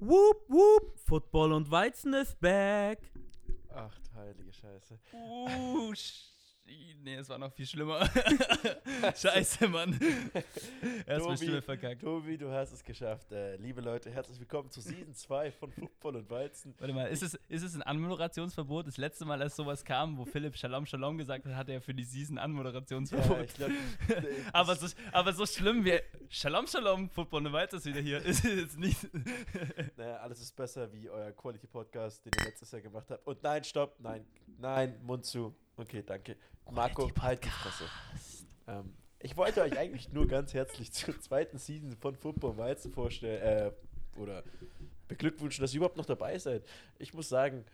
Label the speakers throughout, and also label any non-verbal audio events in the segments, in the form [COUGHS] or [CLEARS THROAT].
Speaker 1: Whoop, whoop, Football und Weizen ist back.
Speaker 2: Ach, heilige Scheiße. [LAUGHS]
Speaker 3: Uh, nee, es war noch viel schlimmer. [LAUGHS] Scheiße, Mann. Erstmal Stimme verkackt.
Speaker 2: Tobi, du hast es geschafft. Äh, liebe Leute, herzlich willkommen zu Season 2 von Football und Weizen.
Speaker 3: Warte mal, ist es, ist es ein Anmoderationsverbot? Das letzte Mal, als sowas kam, wo Philipp Shalom Shalom gesagt hat, hatte er für die Season Anmoderationsverbot.
Speaker 2: Ja, glaub, [LAUGHS]
Speaker 3: aber, so, aber so schlimm wie Shalom Shalom, Football und Weiter ist wieder hier, ist es jetzt nicht. [LAUGHS]
Speaker 2: naja, alles ist besser wie euer Quality-Podcast, den ihr letztes Jahr gemacht habt. Und nein, stopp, nein, nein, Mund zu. Okay, danke. Marco, halt die Fresse. Ähm, ich wollte euch eigentlich nur ganz herzlich [LAUGHS] zur zweiten Season von Football Weizen vorstellen, äh, oder beglückwünschen, dass ihr überhaupt noch dabei seid. Ich muss sagen,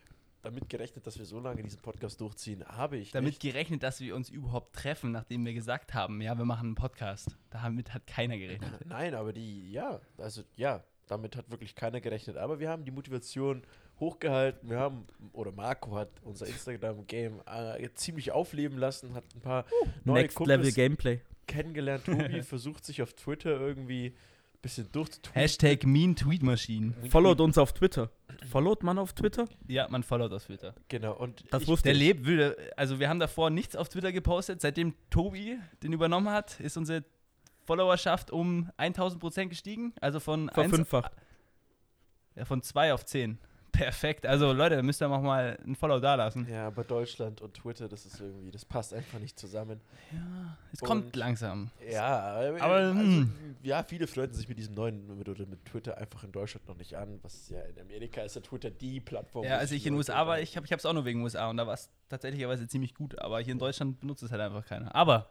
Speaker 2: damit gerechnet, dass wir so lange diesen Podcast durchziehen, habe ich
Speaker 3: Damit
Speaker 2: nicht.
Speaker 3: gerechnet, dass wir uns überhaupt treffen, nachdem wir gesagt haben, ja, wir machen einen Podcast. Damit hat keiner gerechnet.
Speaker 2: Nein, aber die, ja, also ja, damit hat wirklich keiner gerechnet. Aber wir haben die Motivation hochgehalten. Wir haben, oder Marco hat unser Instagram-Game äh, ziemlich aufleben lassen, hat ein paar neue
Speaker 1: Next
Speaker 2: Kumpels
Speaker 1: Level Gameplay.
Speaker 2: kennengelernt. Tobi [LAUGHS] versucht sich auf Twitter irgendwie ein bisschen durchzutun.
Speaker 3: Hashtag Mean Tweet Machine.
Speaker 1: Followt uns auf Twitter. Followt man auf Twitter?
Speaker 3: Ja, man followt auf Twitter.
Speaker 2: Genau, und
Speaker 1: Das
Speaker 2: ich,
Speaker 1: wusste
Speaker 3: Der lebt, will, also wir haben davor nichts auf Twitter gepostet. Seitdem Tobi den übernommen hat, ist unsere Followerschaft um 1000 Prozent gestiegen. Also von,
Speaker 1: Verfünffacht.
Speaker 3: ja, von 2 auf 10. Perfekt. Also Leute, müsst ihr auch mal ein Follow da lassen.
Speaker 2: ja, aber Deutschland und Twitter, das ist irgendwie, das passt einfach nicht zusammen.
Speaker 3: Ja, es
Speaker 2: Und-
Speaker 3: kommt langsam.
Speaker 2: Ja, aber, also,
Speaker 3: hm.
Speaker 2: ja, viele freunden sich mit diesem neuen, mit, oder mit Twitter einfach in Deutschland noch nicht an. Was ja in Amerika ist ja Twitter die Plattform.
Speaker 3: Ja,
Speaker 2: wo
Speaker 3: als
Speaker 2: sich
Speaker 3: ich in den USA war, ich habe es auch nur wegen USA und da war es tatsächlicherweise ziemlich gut. Aber hier in Deutschland benutzt es halt einfach keiner. Aber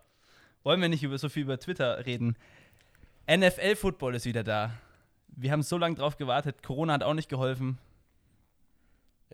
Speaker 3: wollen wir nicht über so viel über Twitter reden. NFL-Football ist wieder da. Wir haben so lange drauf gewartet. Corona hat auch nicht geholfen.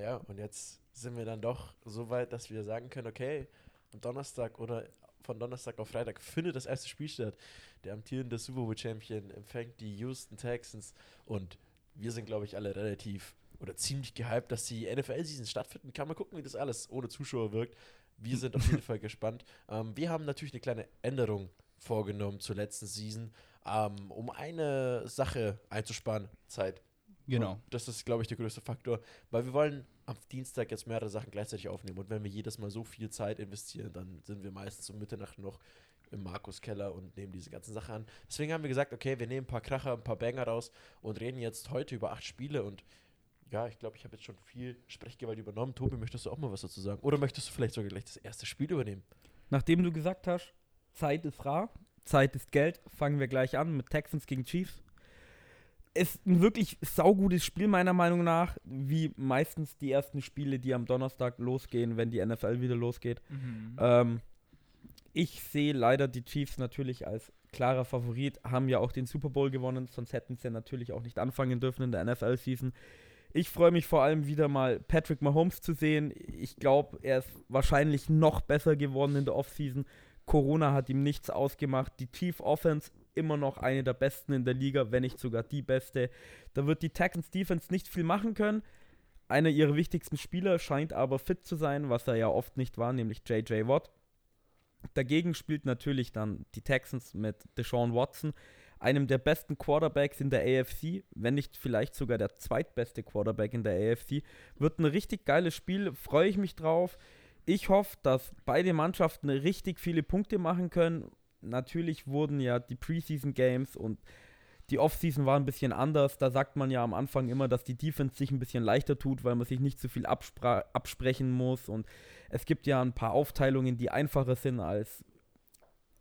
Speaker 2: Ja, und jetzt sind wir dann doch so weit, dass wir sagen können, okay, am Donnerstag oder von Donnerstag auf Freitag findet das erste Spiel statt. Der amtierende Super Bowl Champion empfängt die Houston Texans und wir sind, glaube ich, alle relativ oder ziemlich gehypt, dass die NFL-Season stattfinden kann. Mal gucken, wie das alles ohne Zuschauer wirkt. Wir sind auf jeden [LAUGHS] Fall gespannt. Ähm, wir haben natürlich eine kleine Änderung vorgenommen zur letzten Season, ähm, um eine Sache einzusparen, Zeit.
Speaker 3: Genau.
Speaker 2: Und das ist, glaube ich, der größte Faktor, weil wir wollen am Dienstag jetzt mehrere Sachen gleichzeitig aufnehmen. Und wenn wir jedes Mal so viel Zeit investieren, dann sind wir meistens um Mitternacht noch im Markus Keller und nehmen diese ganzen Sachen an. Deswegen haben wir gesagt, okay, wir nehmen ein paar Kracher, ein paar Banger raus und reden jetzt heute über acht Spiele. Und ja, ich glaube, ich habe jetzt schon viel Sprechgewalt übernommen. Tobi, möchtest du auch mal was dazu sagen? Oder möchtest du vielleicht sogar gleich das erste Spiel übernehmen?
Speaker 1: Nachdem du gesagt hast, Zeit ist rar, Zeit ist Geld, fangen wir gleich an mit Texans gegen Chiefs. Ist ein wirklich saugutes Spiel meiner Meinung nach, wie meistens die ersten Spiele, die am Donnerstag losgehen, wenn die NFL wieder losgeht. Ähm, ich sehe leider die Chiefs natürlich als klarer Favorit, haben ja auch den Super Bowl gewonnen, sonst hätten sie natürlich auch nicht anfangen dürfen in der NFL-Season. Ich freue mich vor allem wieder mal Patrick Mahomes zu sehen. Ich glaube, er ist wahrscheinlich noch besser geworden in der Offseason. Corona hat ihm nichts ausgemacht. Die Chief Offense immer noch eine der besten in der Liga, wenn nicht sogar die beste. Da wird die Texans Defense nicht viel machen können. Einer ihrer wichtigsten Spieler scheint aber fit zu sein, was er ja oft nicht war, nämlich JJ Watt. Dagegen spielt natürlich dann die Texans mit Deshaun Watson, einem der besten Quarterbacks in der AFC, wenn nicht vielleicht sogar der zweitbeste Quarterback in der AFC. Wird ein richtig geiles Spiel, freue ich mich drauf. Ich hoffe, dass beide Mannschaften richtig viele Punkte machen können. Natürlich wurden ja die Preseason Games und die Offseason war ein bisschen anders. Da sagt man ja am Anfang immer, dass die Defense sich ein bisschen leichter tut, weil man sich nicht so viel absprechen muss. Und es gibt ja ein paar Aufteilungen, die einfacher sind als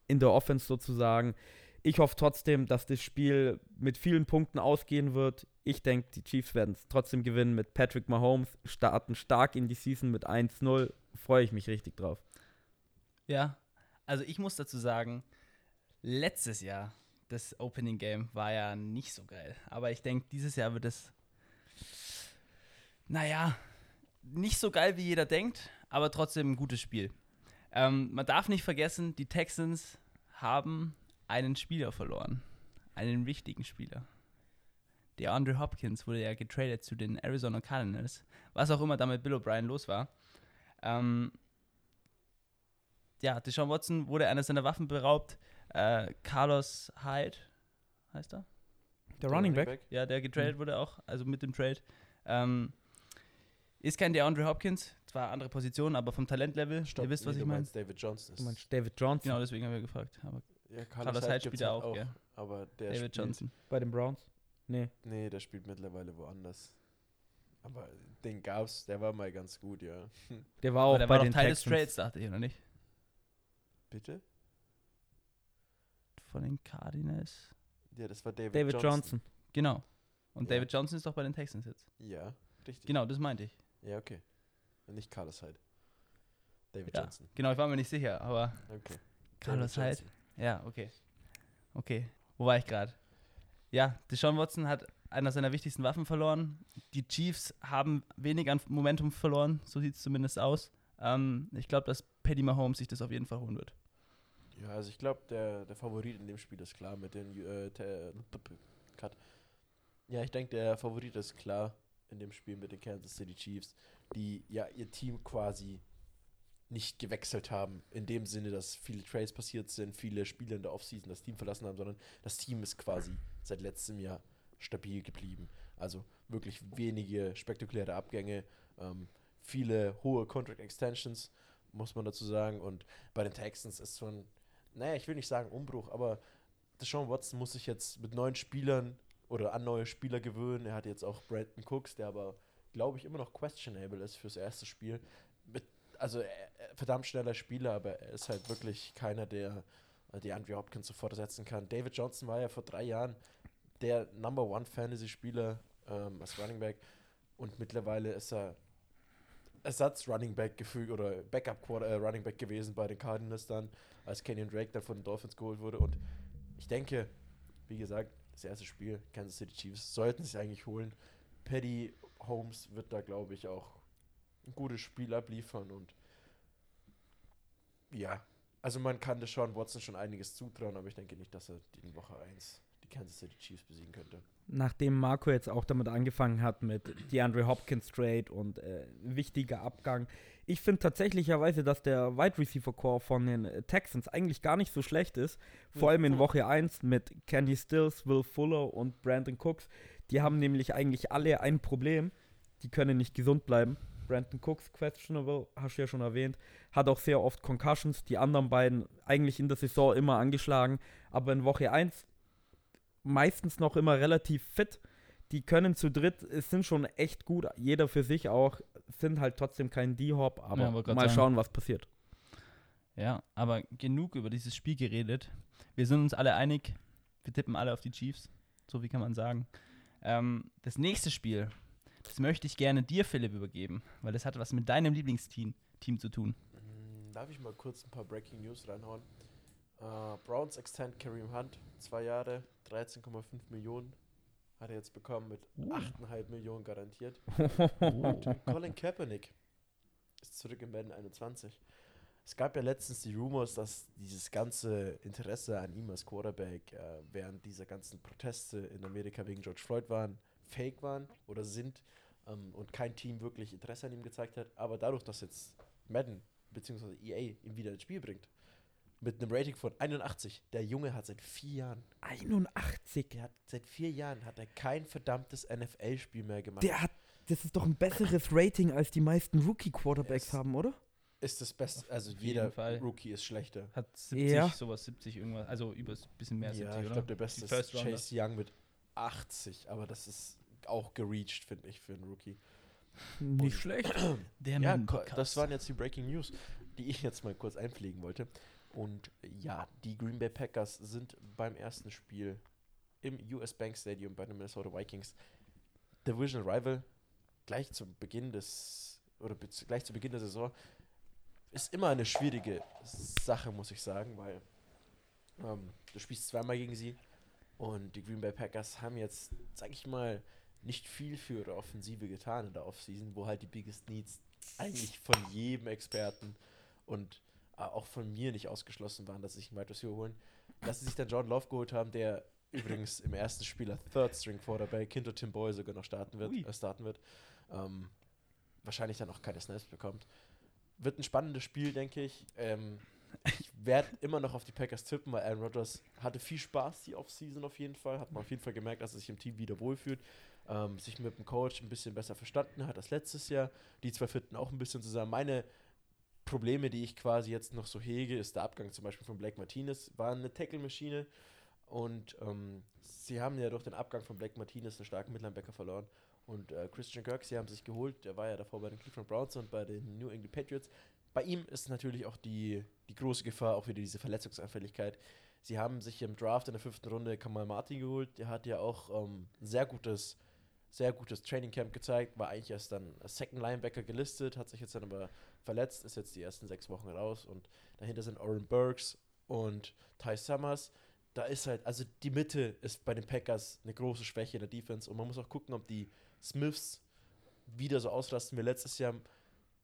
Speaker 1: in der Offense sozusagen. Ich hoffe trotzdem, dass das Spiel mit vielen Punkten ausgehen wird. Ich denke, die Chiefs werden es trotzdem gewinnen mit Patrick Mahomes, starten stark in die Season mit 1-0. Freue ich mich richtig drauf.
Speaker 3: Ja, also ich muss dazu sagen, letztes Jahr, das Opening Game war ja nicht so geil. Aber ich denke, dieses Jahr wird es, naja, nicht so geil, wie jeder denkt, aber trotzdem ein gutes Spiel. Ähm, man darf nicht vergessen, die Texans haben einen Spieler verloren. Einen wichtigen Spieler. Der Andre Hopkins wurde ja getradet zu den Arizona Cardinals. Was auch immer da mit Bill O'Brien los war. Ähm, ja, Deshaun Watson wurde einer seiner Waffen beraubt. Äh, Carlos Hyde heißt er?
Speaker 1: Der Running Back?
Speaker 3: Ja, der getradet wurde auch, also mit dem Trade. Ähm, ist kein DeAndre Hopkins, zwar andere Position, aber vom Talentlevel.
Speaker 2: Stopp,
Speaker 3: Ihr wisst, was
Speaker 2: nee,
Speaker 3: ich meine.
Speaker 2: David Johnson.
Speaker 1: Du
Speaker 2: ist-
Speaker 1: meinst David Johnson
Speaker 3: Genau, deswegen haben wir gefragt. Aber
Speaker 2: ja,
Speaker 3: Carlos Hyde
Speaker 2: gibt's
Speaker 3: spielt
Speaker 2: halt
Speaker 3: ja auch, gell?
Speaker 2: Aber der
Speaker 3: David
Speaker 2: spielt,
Speaker 3: Johnson.
Speaker 1: bei den Browns? Nee.
Speaker 2: Nee, der spielt mittlerweile woanders. Aber den gab's, der war mal ganz gut, ja.
Speaker 1: Der war auch
Speaker 3: Aber der
Speaker 1: bei
Speaker 3: war
Speaker 1: den
Speaker 3: Teil des
Speaker 1: Texans.
Speaker 3: Trades, dachte ich, oder nicht?
Speaker 2: Bitte?
Speaker 3: Von den Cardinals.
Speaker 2: Ja, das war David,
Speaker 1: David
Speaker 2: Johnson.
Speaker 1: Johnson.
Speaker 3: Genau. Und
Speaker 2: Ja.
Speaker 3: David Johnson ist doch bei den Texans jetzt.
Speaker 2: Ja, richtig.
Speaker 3: Genau, das meinte ich.
Speaker 2: Ja, okay. Nicht Carlos Hyde. David
Speaker 3: Ja.
Speaker 2: Johnson.
Speaker 3: Genau, ich war mir nicht sicher, aber
Speaker 2: Okay.
Speaker 3: Carlos Hyde. Ja, okay. Okay. Wo war ich gerade? Ja, Deshaun Watson hat einer seiner wichtigsten Waffen verloren. Die Chiefs haben wenig an Momentum verloren, so sieht es zumindest aus. Ähm, ich glaube, dass Paddy Mahomes sich das auf jeden Fall holen wird.
Speaker 2: Ja, also ich glaube, der, der Favorit in dem Spiel ist klar mit den äh, Cut. Ja, ich denke, der Favorit ist klar in dem Spiel mit den Kansas City Chiefs, die ja ihr Team quasi nicht gewechselt haben, in dem Sinne, dass viele Trades passiert sind, viele Spieler in der Offseason das Team verlassen haben, sondern das Team ist quasi seit letztem Jahr stabil geblieben. Also wirklich wenige spektakuläre Abgänge, ähm, viele hohe Contract Extensions, muss man dazu sagen. Und bei den Texans ist ein, naja, ich will nicht sagen Umbruch, aber Deshaun Watson muss sich jetzt mit neuen Spielern oder an neue Spieler gewöhnen. Er hat jetzt auch Brandon Cooks, der aber, glaube ich, immer noch questionable ist fürs erste Spiel. Mit, also er, er- verdammt schneller Spieler, aber er ist halt wirklich keiner, der äh, die Andrew Hopkins sofort ersetzen kann. David Johnson war ja vor drei Jahren der Number One Fantasy-Spieler ähm, als Running Back und mittlerweile ist er Ersatz Running Back gefühlt oder Backup Quarter, äh, gewesen bei den Cardinals dann, als Kenyon Drake dann von den Dolphins geholt wurde. Und ich denke, wie gesagt, das erste Spiel, Kansas City Chiefs, sollten sich eigentlich holen. Paddy Holmes wird da, glaube ich, auch ein gutes Spiel abliefern und ja, also man kann Deshaun Watson schon einiges zutrauen, aber ich denke nicht, dass er in Woche 1 die Kansas City Chiefs besiegen könnte.
Speaker 1: Nachdem Marco jetzt auch damit angefangen hat mit DeAndre Hopkins Trade und äh, wichtiger Abgang. Ich finde tatsächlicherweise, dass der Wide Receiver Core von den Texans eigentlich gar nicht so schlecht ist. Vor allem in Woche 1 mit Candy Stills, Will Fuller und Brandon Cooks. Die haben nämlich eigentlich alle ein Problem. Die können nicht gesund bleiben. Brandon Cooks, questionable, hast du ja schon erwähnt, hat auch sehr oft Concussions. Die anderen beiden eigentlich in der Saison immer angeschlagen. Aber in Woche 1 meistens noch immer relativ fit. Die können zu dritt, es sind schon echt gut, jeder für sich auch, sind halt trotzdem kein D-Hop, aber
Speaker 3: Ja,
Speaker 1: mal
Speaker 3: sagen.
Speaker 1: schauen, was passiert.
Speaker 3: Ja, aber genug über dieses Spiel geredet. Wir sind uns alle einig, wir tippen alle auf die Chiefs. So wie kann man sagen. Ähm, das nächste Spiel, das möchte ich gerne dir, Philipp, übergeben, weil das hat was mit deinem Lieblingsteam Team zu tun.
Speaker 2: Darf ich mal kurz ein paar Breaking News reinhauen? Äh, Browns extend Kareem Hunt, zwei Jahre, 13,5 Millionen hat er jetzt bekommen mit
Speaker 3: Uh.
Speaker 2: 8,5 Millionen garantiert. [LAUGHS] Und Colin Kaepernick ist zurück im Madden 21. Es gab ja letztens die Rumors, dass dieses ganze Interesse an ihm als Quarterback äh, während dieser ganzen Proteste in Amerika wegen George Floyd waren, fake waren oder sind ähm, und kein Team wirklich Interesse an ihm gezeigt hat. Aber dadurch, dass jetzt Madden bzw. EA ihm wieder ins Spiel bringt, mit einem Rating von 81, der Junge hat seit vier Jahren,
Speaker 1: 81.
Speaker 2: der hat seit vier Jahren hat er kein verdammtes NFL-Spiel mehr gemacht.
Speaker 1: Der hat, das ist doch ein besseres Rating, als die meisten Rookie-Quarterbacks haben, oder?
Speaker 2: ist das Beste, also jeder
Speaker 3: Fall.
Speaker 2: Rookie ist schlechter.
Speaker 3: Hat 70,
Speaker 1: Ja.
Speaker 3: sowas 70 irgendwas, also über ein bisschen mehr 70,
Speaker 2: ja, ich
Speaker 3: oder?
Speaker 2: glaube, der Beste
Speaker 3: Die
Speaker 2: ist. Chase Young mit 80, aber das ist auch gereached, finde ich, für einen Rookie.
Speaker 1: Nicht schlecht.
Speaker 3: Der
Speaker 2: ja, das waren jetzt die Breaking News, die ich jetzt mal kurz einpflegen wollte. Und ja, die Green Bay Packers sind beim ersten Spiel im US Bank Stadium bei den Minnesota Vikings Division Rival. Gleich zu Beginn des oder gleich zu Beginn der Saison. Ist immer eine schwierige Sache, muss ich sagen, weil ähm, du spielst zweimal gegen sie und die Green Bay Packers haben jetzt, sag ich mal, nicht viel für ihre Offensive getan in der Offseason, wo halt die Biggest Needs eigentlich von jedem Experten und auch von mir nicht ausgeschlossen waren, dass sie sich einen Wide Receiver holen. Dass sie sich dann John Love geholt haben, der [LAUGHS] übrigens im ersten Spiel als Third String Quarterback hinter Tim Boyle sogar noch starten wird, äh, starten wird. Ähm, wahrscheinlich dann auch keine Snaps bekommt. Wird ein spannendes Spiel, denke ich. Ähm, ich werde [LAUGHS] immer noch auf die Packers tippen, weil Aaron Rodgers hatte viel Spaß die Offseason auf jeden Fall. Hat man auf jeden Fall gemerkt, dass er sich im Team wieder wohlfühlt. Ähm, sich mit dem Coach ein bisschen besser verstanden hat als letztes Jahr. Die zwei finden auch ein bisschen zusammen. Meine Probleme, die ich quasi jetzt noch so hege, ist der Abgang zum Beispiel von Blake Martinez. War eine Tackle-Maschine und ähm, sie haben ja durch den Abgang von Blake Martinez einen starken Midlinebacker verloren. Und äh, Christian Kirk, sie haben sich geholt, der war ja davor bei den Cleveland Browns und bei den New England Patriots. Bei ihm ist natürlich auch die, die große Gefahr, auch wieder diese Verletzungsanfälligkeit. Sie haben sich im Draft in der fünften Runde Kamal Martin geholt. Der hat ja auch ähm, sehr gutes, sehr gutes Training Camp gezeigt, war eigentlich erst dann Second Linebacker gelistet, hat sich jetzt dann aber verletzt, ist jetzt die ersten sechs Wochen raus und dahinter sind Oren Burks und Ty Summers. Da ist halt, also die Mitte ist bei den Packers eine große Schwäche in der Defense und man muss auch gucken, ob die Smiths wieder so ausrasten wie letztes Jahr.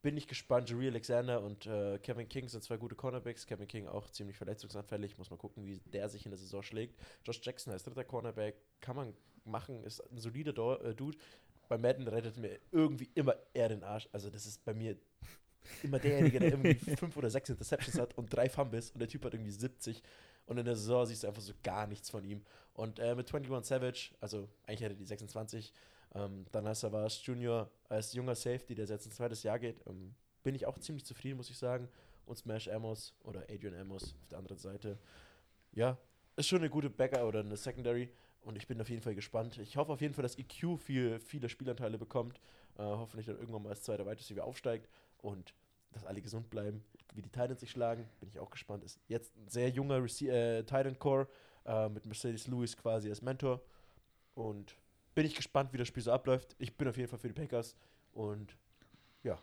Speaker 2: Bin ich gespannt. Jerry Alexander und äh, Kevin King sind zwei gute Cornerbacks. Kevin King auch ziemlich verletzungsanfällig. Muss man gucken, wie der sich in der Saison schlägt. Josh Jackson als dritter Cornerback kann man machen, ist ein solider äh, Dude. Bei Madden rettet mir irgendwie immer er den Arsch. Also, das ist bei mir immer derjenige, der irgendwie [LAUGHS] fünf oder sechs Interceptions hat und drei Fumbles und der Typ hat irgendwie 70 und in der Saison siehst du einfach so gar nichts von ihm. Und äh, mit 21 Savage, also eigentlich hätte die 26, ähm, dann als er war als Junior, als junger Safety, der jetzt ins zweites Jahr geht, ähm, bin ich auch ziemlich zufrieden, muss ich sagen. Und Smash Amos oder Adrian Amos auf der anderen Seite. Ja, ist schon eine gute Backer oder eine Secondary. Und ich bin auf jeden Fall gespannt. Ich hoffe auf jeden Fall, dass EQ viel, viele Spielanteile bekommt. Äh, hoffentlich dann irgendwann mal als zweiter Wide Receiver aufsteigt. Und dass alle gesund bleiben. Wie die Titans sich schlagen, bin ich auch gespannt. Ist jetzt ein sehr junger Rece äh, Titan Core äh, mit Mercedes Lewis quasi als Mentor. Und bin ich gespannt, wie das Spiel so abläuft. Ich bin auf jeden Fall für die Packers und ja.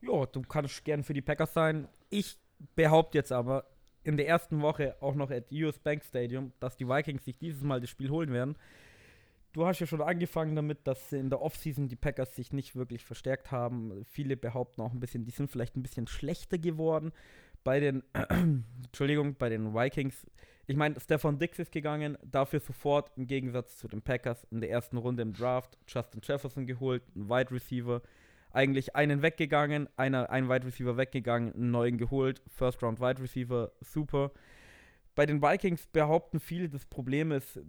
Speaker 1: Ja, du kannst gern für die Packers sein. Ich behaupte jetzt aber in der ersten Woche auch noch at US Bank Stadium, dass die Vikings sich dieses Mal das Spiel holen werden. Du hast ja schon angefangen damit, dass in der Offseason die Packers sich nicht wirklich verstärkt haben. Viele behaupten auch ein bisschen, die sind vielleicht ein bisschen schlechter geworden. Bei den, [CLEARS THROAT] Entschuldigung, bei den Vikings ich meine, Stefan Dix ist gegangen, dafür sofort im Gegensatz zu den Packers in der ersten Runde im Draft Justin Jefferson geholt, ein Wide Receiver. Eigentlich einen weggegangen, einer, ein Wide Receiver weggegangen, einen neuen geholt, First Round Wide Receiver, super. Bei den Vikings behaupten viele, das Problem ist,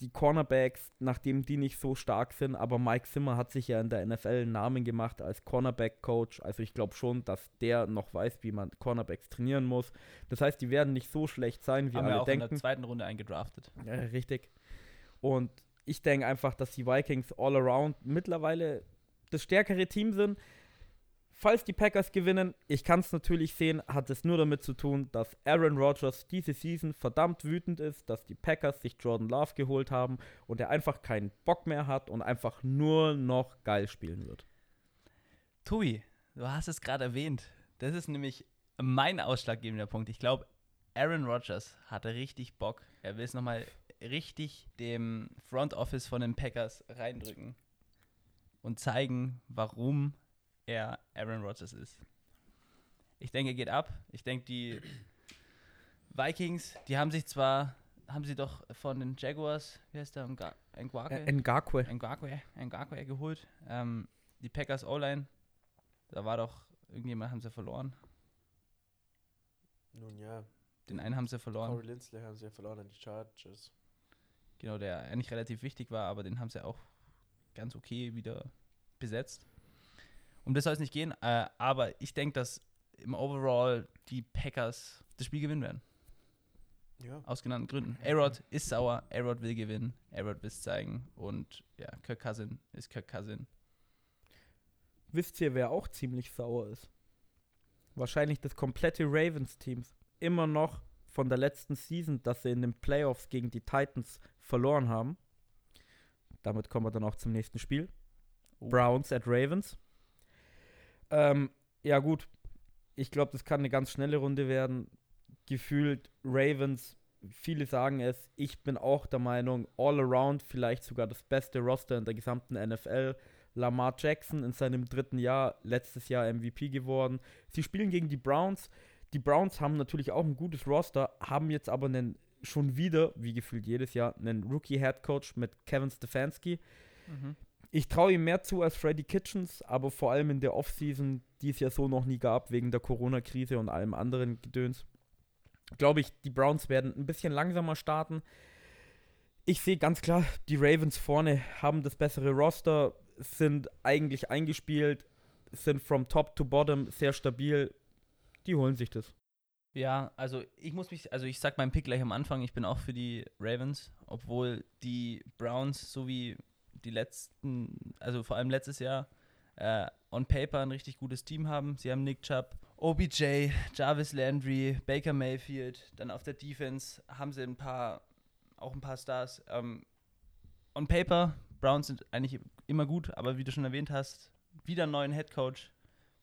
Speaker 1: die Cornerbacks, nachdem die nicht so stark sind, aber Mike Zimmer hat sich ja in der NFL einen Namen gemacht als Cornerback-Coach. Also ich glaube schon, dass der noch weiß, wie man Cornerbacks trainieren muss. Das heißt, die werden nicht so schlecht sein, wie
Speaker 3: Haben
Speaker 1: alle
Speaker 3: wir auch
Speaker 1: denken.
Speaker 3: in der zweiten Runde eingedraftet.
Speaker 1: Ja, richtig. Und ich denke einfach, dass die Vikings all around mittlerweile das stärkere Team sind. Falls die Packers gewinnen, ich kann es natürlich sehen, hat es nur damit zu tun, dass Aaron Rodgers diese Season verdammt wütend ist, dass die Packers sich Jordan Love geholt haben und er einfach keinen Bock mehr hat und einfach nur noch geil spielen wird.
Speaker 3: Tobi, du hast es gerade erwähnt. Das ist nämlich mein ausschlaggebender Punkt. Ich glaube, Aaron Rodgers hatte richtig Bock. Er will es nochmal richtig dem Front Office von den Packers reindrücken und zeigen, warum er Aaron Rodgers ist. Ich denke, er geht ab. Ich denke, die Vikings, die haben sich zwar, haben sie doch von den Jaguars, wie heißt der, Nga- Ngakwe?
Speaker 1: Ngakwe.
Speaker 3: Ngakwe, Ngakwe geholt. Ähm, die Packers O-Line, da war doch, irgendjemand haben sie verloren.
Speaker 2: Nun ja,
Speaker 3: Den einen haben sie verloren.
Speaker 2: Corey Lindsley haben sie ja verloren an die Chargers.
Speaker 3: Genau, der eigentlich relativ wichtig war, aber den haben sie auch ganz okay wieder besetzt. Um das soll es nicht gehen, äh, aber ich denke, dass im Overall die Packers das Spiel gewinnen werden.
Speaker 2: Ja.
Speaker 3: Aus genannten Gründen. A-Rod ist sauer, A-Rod will gewinnen, A-Rod will es zeigen und ja, Kirk Cousin ist Kirk Cousin.
Speaker 1: Wisst ihr, wer auch ziemlich sauer ist? Wahrscheinlich das komplette Ravens-Team. Immer noch von der letzten Season, dass sie in den Playoffs gegen die Titans verloren haben. Damit kommen wir dann auch zum nächsten Spiel.
Speaker 3: Oh.
Speaker 1: Browns at Ravens. Ähm, ja, gut. Ich glaube, das kann eine ganz schnelle Runde werden. Gefühlt Ravens, viele sagen es. Ich bin auch der Meinung, all around vielleicht sogar das beste Roster in der gesamten NFL. Lamar Jackson in seinem dritten Jahr, letztes Jahr MVP geworden. Sie spielen gegen die Browns. Die Browns haben natürlich auch ein gutes Roster, haben jetzt aber einen, schon wieder, wie gefühlt jedes Jahr, einen Rookie-Head-Coach mit Kevin Stefanski.
Speaker 3: Mhm.
Speaker 1: Ich traue ihm mehr zu als Freddy Kitchens, aber vor allem in der Offseason die es ja so noch nie gab, wegen der Corona-Krise und allem anderen Gedöns. Glaube ich, die Browns werden ein bisschen langsamer starten. Ich sehe ganz klar, die Ravens vorne haben das bessere Roster, sind eigentlich eingespielt, sind from top to bottom sehr stabil. Die holen sich das.
Speaker 3: Ja, also ich muss mich, also ich sag meinen Pick gleich am Anfang, ich bin auch für die Ravens, obwohl die Browns so wie die letzten, also vor allem letztes Jahr, äh, on paper ein richtig gutes Team haben. Sie haben Nick Chubb, OBJ, Jarvis Landry, Baker Mayfield, dann auf der Defense haben sie ein paar, auch ein paar Stars. Ähm, on paper, Browns sind eigentlich immer gut, aber wie du schon erwähnt hast, wieder einen neuen Head Coach.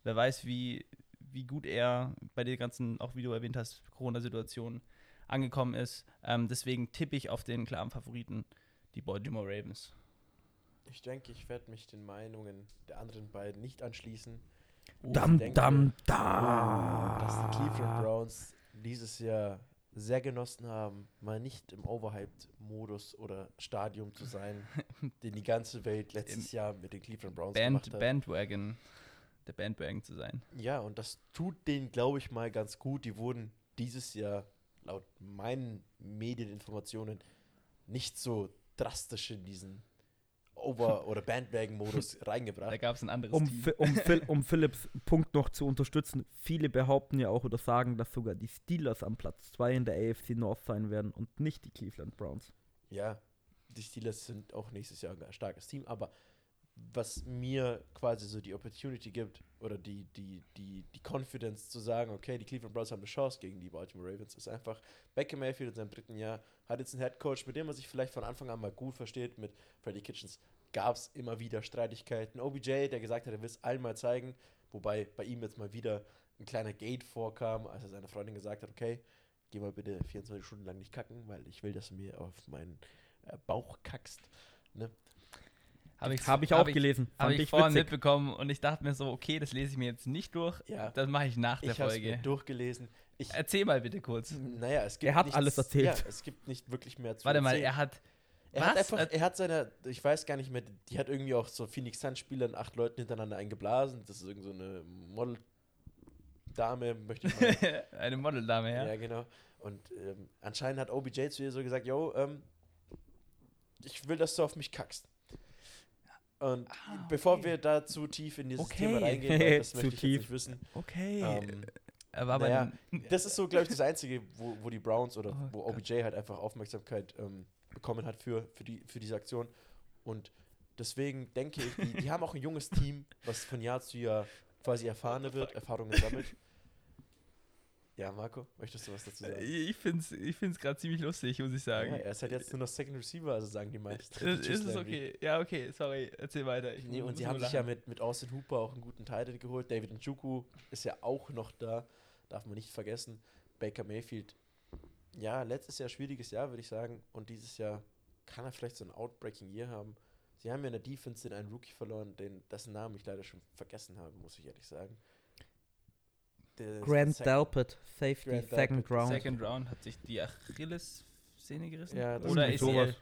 Speaker 3: Wer weiß, wie, wie gut er bei den ganzen, auch wie du erwähnt hast, Corona-Situationen angekommen ist. Ähm, deswegen tippe ich auf den klaren Favoriten, die Baltimore Ravens.
Speaker 2: Ich denke, ich werde mich den Meinungen der anderen beiden nicht anschließen.
Speaker 1: Dam,
Speaker 2: denke,
Speaker 1: dam,
Speaker 2: Dass die Cleveland
Speaker 1: da.
Speaker 2: Browns dieses Jahr sehr genossen haben, mal nicht im Overhyped-Modus oder Stadium zu sein, [LAUGHS] den die ganze Welt letztes Jahr mit den Cleveland Browns gemacht
Speaker 3: Band,
Speaker 2: hat.
Speaker 3: Bandwagon, der Bandwagon zu sein.
Speaker 2: Ja, und das tut denen, glaube ich, mal ganz gut. Die wurden dieses Jahr laut meinen Medieninformationen nicht so drastisch in diesen Over- [LAUGHS] oder Bandwagon-Modus [LAUGHS]
Speaker 3: Da
Speaker 2: reingebracht.
Speaker 3: gab es ein anderes
Speaker 1: Um,
Speaker 3: Team.
Speaker 1: Um, Phil, um [LAUGHS] Philips Punkt noch zu unterstützen, viele behaupten ja auch oder sagen, dass sogar die Steelers am Platz 2 in der AFC North sein werden und nicht die Cleveland Browns.
Speaker 2: Ja, die Steelers sind auch nächstes Jahr ein starkes Team, aber was mir quasi so die Opportunity gibt oder die, die, die, die Confidence zu sagen, okay, die Cleveland Browns haben eine Chance gegen die Baltimore Ravens, ist einfach, Baker Mayfield in seinem dritten Jahr hat jetzt einen Head Coach, mit dem man sich vielleicht von Anfang an mal gut versteht, mit Freddie Kitchens gab es immer wieder Streitigkeiten. OBJ, der gesagt hat, er will es allen mal zeigen, wobei bei ihm jetzt mal wieder ein kleiner Gate vorkam, als er seiner Freundin gesagt hat, okay, geh mal bitte 24 Stunden lang nicht kacken, weil ich will, dass du mir auf meinen äh, Bauch kackst. Ne?
Speaker 3: Habe ich,
Speaker 1: Habe ich auch gelesen.
Speaker 3: Habe ich
Speaker 1: ich
Speaker 3: vorhin
Speaker 1: witzig.
Speaker 3: mitbekommen und ich dachte mir so, okay, das lese ich mir jetzt nicht durch.
Speaker 2: Ja,
Speaker 3: Das mache ich nach der
Speaker 2: ich habe es mir
Speaker 3: Folge.
Speaker 2: durchgelesen. Ich,
Speaker 3: Erzähl mal bitte kurz.
Speaker 2: naja, es gibt
Speaker 1: Er hat
Speaker 2: nichts,
Speaker 1: alles erzählt.
Speaker 2: Ja, es gibt nicht wirklich mehr zu
Speaker 3: Warte mal,
Speaker 2: erzählen.
Speaker 3: er hat.
Speaker 2: Er hat
Speaker 3: Was?
Speaker 2: einfach, er hat seine, ich weiß gar nicht mehr, die hat irgendwie auch so Phoenix Suns Spielern acht Leuten hintereinander eingeblasen. Das ist irgend so eine Model-Dame, möchte ich mal. [LAUGHS]
Speaker 3: Eine Modeldame, ja.
Speaker 2: ja. genau. Und ähm, anscheinend hat OBJ zu ihr so gesagt, yo, ähm, ich will, dass du auf mich kackst. Und
Speaker 3: Ah,
Speaker 2: bevor
Speaker 3: okay.
Speaker 2: wir da zu tief in dieses
Speaker 3: Okay.
Speaker 2: Thema reingehen, weil das [LAUGHS]
Speaker 1: Zu
Speaker 2: möchte ich
Speaker 1: tief.
Speaker 2: jetzt nicht wissen.
Speaker 3: Okay.
Speaker 2: Ähm,
Speaker 3: er war
Speaker 2: naja, das ist so, glaube ich, das Einzige, wo, wo die Browns oder
Speaker 3: Oh
Speaker 2: wo
Speaker 3: Gott.
Speaker 2: OBJ halt einfach Aufmerksamkeit ähm, bekommen hat für, für, die, für diese Aktion. Und deswegen denke ich, die, die haben auch ein junges Team, was von Jahr zu Jahr quasi erfahrener wird, Erfahrungen sammelt. [LAUGHS] Ja, Marco, möchtest du was dazu sagen?
Speaker 3: Ich finde es ich find's gerade ziemlich lustig, muss ich
Speaker 2: Ja,
Speaker 3: sagen.
Speaker 2: er ist halt jetzt nur noch Second Receiver, also sagen die meisten.
Speaker 3: ist,
Speaker 2: Tschüss,
Speaker 3: ist es okay? Ja, okay, sorry, erzähl weiter. Ich
Speaker 2: Nee, und sie haben sich ja
Speaker 3: lachen.
Speaker 2: mit, mit Austin Hooper auch einen guten Titan geholt. David Njoku ist ja auch noch da, darf man nicht vergessen. Baker Mayfield, ja, letztes Jahr schwieriges Jahr, würde ich sagen. Und dieses Jahr kann er vielleicht so ein Outbreaking Year haben. Sie haben ja in der Defense den einen Rookie verloren, den, dessen Namen ich leider schon vergessen habe, muss ich ehrlich sagen. Der-
Speaker 1: Grant Delpit, Safety,
Speaker 2: Grant
Speaker 1: Second
Speaker 2: Delpit,
Speaker 1: Round.
Speaker 3: Second Round hat sich die Achillessehne gerissen?
Speaker 2: Ja, das
Speaker 3: Oder ACL?
Speaker 1: sowas.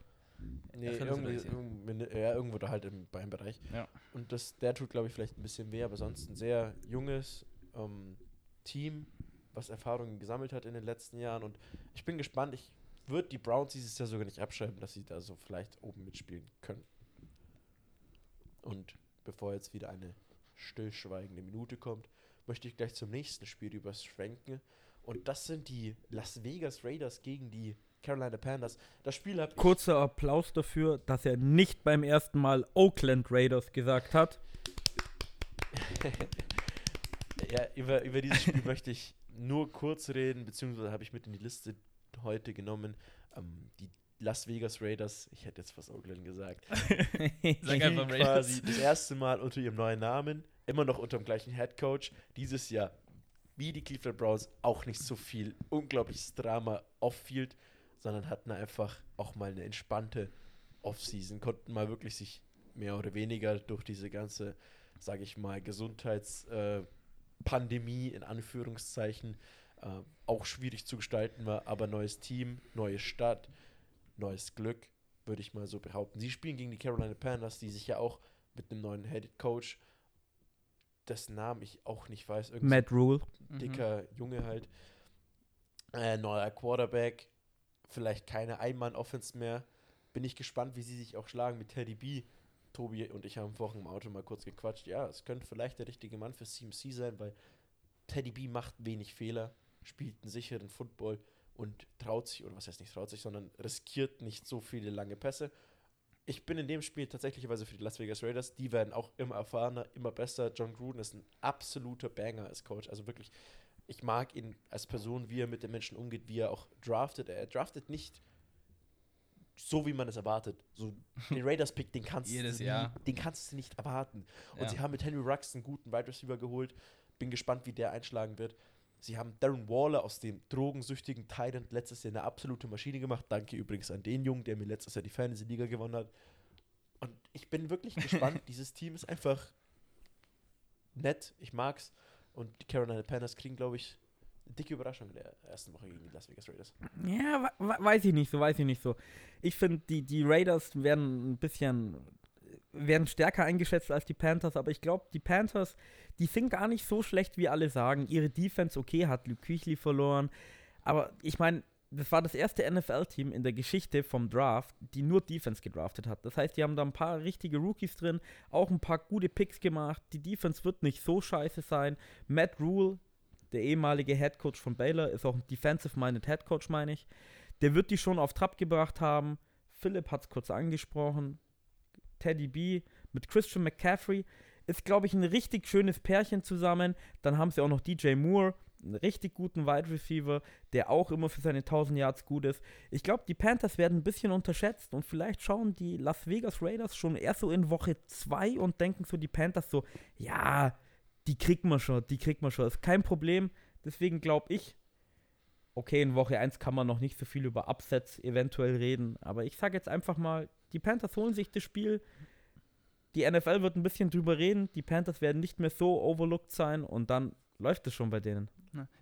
Speaker 2: Nee, irgendwie, ja, irgendwo da halt im Beinbereich.
Speaker 3: Ja.
Speaker 2: Und das, der tut, glaube ich, vielleicht ein bisschen weh, aber sonst ein sehr junges ähm, Team, was Erfahrungen gesammelt hat in den letzten Jahren. Und ich bin gespannt, ich würde die Browns dieses Jahr sogar nicht abschreiben, dass sie da so vielleicht oben mitspielen können. Und bevor jetzt wieder eine stillschweigende Minute kommt, möchte ich gleich zum nächsten Spiel überschwenken. Und das sind die Las Vegas Raiders gegen die Carolina Panthers. Das Spiel ich
Speaker 1: Kurzer Applaus dafür, dass er nicht beim ersten Mal Oakland Raiders gesagt hat. [LAUGHS]
Speaker 2: Ja, über, über dieses Spiel möchte ich nur kurz reden, beziehungsweise habe ich mit in die Liste heute genommen. Ähm, die Las Vegas Raiders, ich hätte jetzt fast Oakland gesagt, [LAUGHS]
Speaker 3: Sag einfach
Speaker 2: quasi das erste Mal unter ihrem neuen Namen, immer noch unter dem gleichen Head Coach. Dieses Jahr, wie die Cleveland Browns, auch nicht so viel unglaubliches Drama off-field, sondern hatten einfach auch mal eine entspannte Offseason, konnten mal wirklich sich mehr oder weniger durch diese ganze, sage ich mal, Gesundheitspandemie äh, in Anführungszeichen äh, auch schwierig zu gestalten war, aber neues Team, neue Stadt, neues Glück, würde ich mal so behaupten. Sie spielen gegen die Carolina Panthers, die sich ja auch mit einem neuen Head Coach dessen Namen ich auch nicht weiß. Irgend
Speaker 1: Matt Rule.
Speaker 2: dicker Junge halt. Äh, neuer Quarterback. Vielleicht keine Einmann-Offense mehr. Bin ich gespannt, wie sie sich auch schlagen mit Teddy B. Tobi und ich haben vorhin im Auto mal kurz gequatscht. Ja, es könnte vielleicht der richtige Mann für CMC sein, weil Teddy B macht wenig Fehler, spielt einen sicheren Football und traut sich, oder was heißt nicht traut sich, sondern riskiert nicht so viele lange Pässe. Ich bin in dem Spiel tatsächlicherweise für die Las Vegas Raiders. Die werden auch immer erfahrener, immer besser. John Gruden ist ein absoluter Banger als Coach. Also wirklich, ich mag ihn als Person, wie er mit den Menschen umgeht, wie er auch draftet. Er draftet nicht so, wie man es erwartet. So [LAUGHS] den Raiders-Pick, den kannst
Speaker 3: Jedes
Speaker 2: du
Speaker 3: Jahr.
Speaker 2: Den kannst du nicht erwarten. Und
Speaker 3: Ja.
Speaker 2: sie haben mit Henry Rux einen guten Wide Receiver geholt. Bin gespannt, wie der einschlagen wird. Sie haben Darren Waller aus dem drogensüchtigen Tyrant letztes Jahr eine absolute Maschine gemacht. Danke übrigens an den Jungen, der mir letztes Jahr die Fantasy-Liga gewonnen hat. Und ich bin wirklich [LAUGHS] gespannt. Dieses Team ist einfach nett. Ich mag's. Und die Carolina Panthers kriegen, glaube ich, eine dicke Überraschung in der ersten Woche gegen die Las Vegas Raiders.
Speaker 1: Ja, we- we- weiß ich nicht so, weiß ich nicht so. Ich finde, die, die Raiders werden ein bisschen werden stärker eingeschätzt als die Panthers, aber ich glaube, die Panthers, die sind gar nicht so schlecht, wie alle sagen. Ihre Defense, okay, hat Luke Kuechly verloren, aber ich meine, das war das erste NFL-Team in der Geschichte vom Draft, die nur Defense gedraftet hat. Das heißt, die haben da ein paar richtige Rookies drin, auch ein paar gute Picks gemacht. Die Defense wird nicht so scheiße sein. Matt Rule, der ehemalige Head Coach von Baylor, ist auch ein defensive-minded Head Coach, meine ich. Der wird die schon auf Trab gebracht haben. Philipp hat es kurz angesprochen. Teddy B mit Christian McCaffrey ist, glaube ich, ein richtig schönes Pärchen zusammen. Dann haben sie auch noch DJ Moore, einen richtig guten Wide Receiver, der auch immer für seine 1000 Yards gut ist. Ich glaube, die Panthers werden ein bisschen unterschätzt und vielleicht schauen die Las Vegas Raiders schon erst so in Woche 2 und denken so die Panthers so, ja, die kriegt man schon, die kriegt man schon, ist kein Problem. Deswegen glaube ich, okay, in Woche 1 kann man noch nicht so viel über Upsets eventuell reden, aber ich sage jetzt einfach mal, die Panthers holen sich das Spiel. Die NFL wird ein bisschen drüber reden, die Panthers werden nicht mehr so overlooked sein und dann läuft es schon bei denen.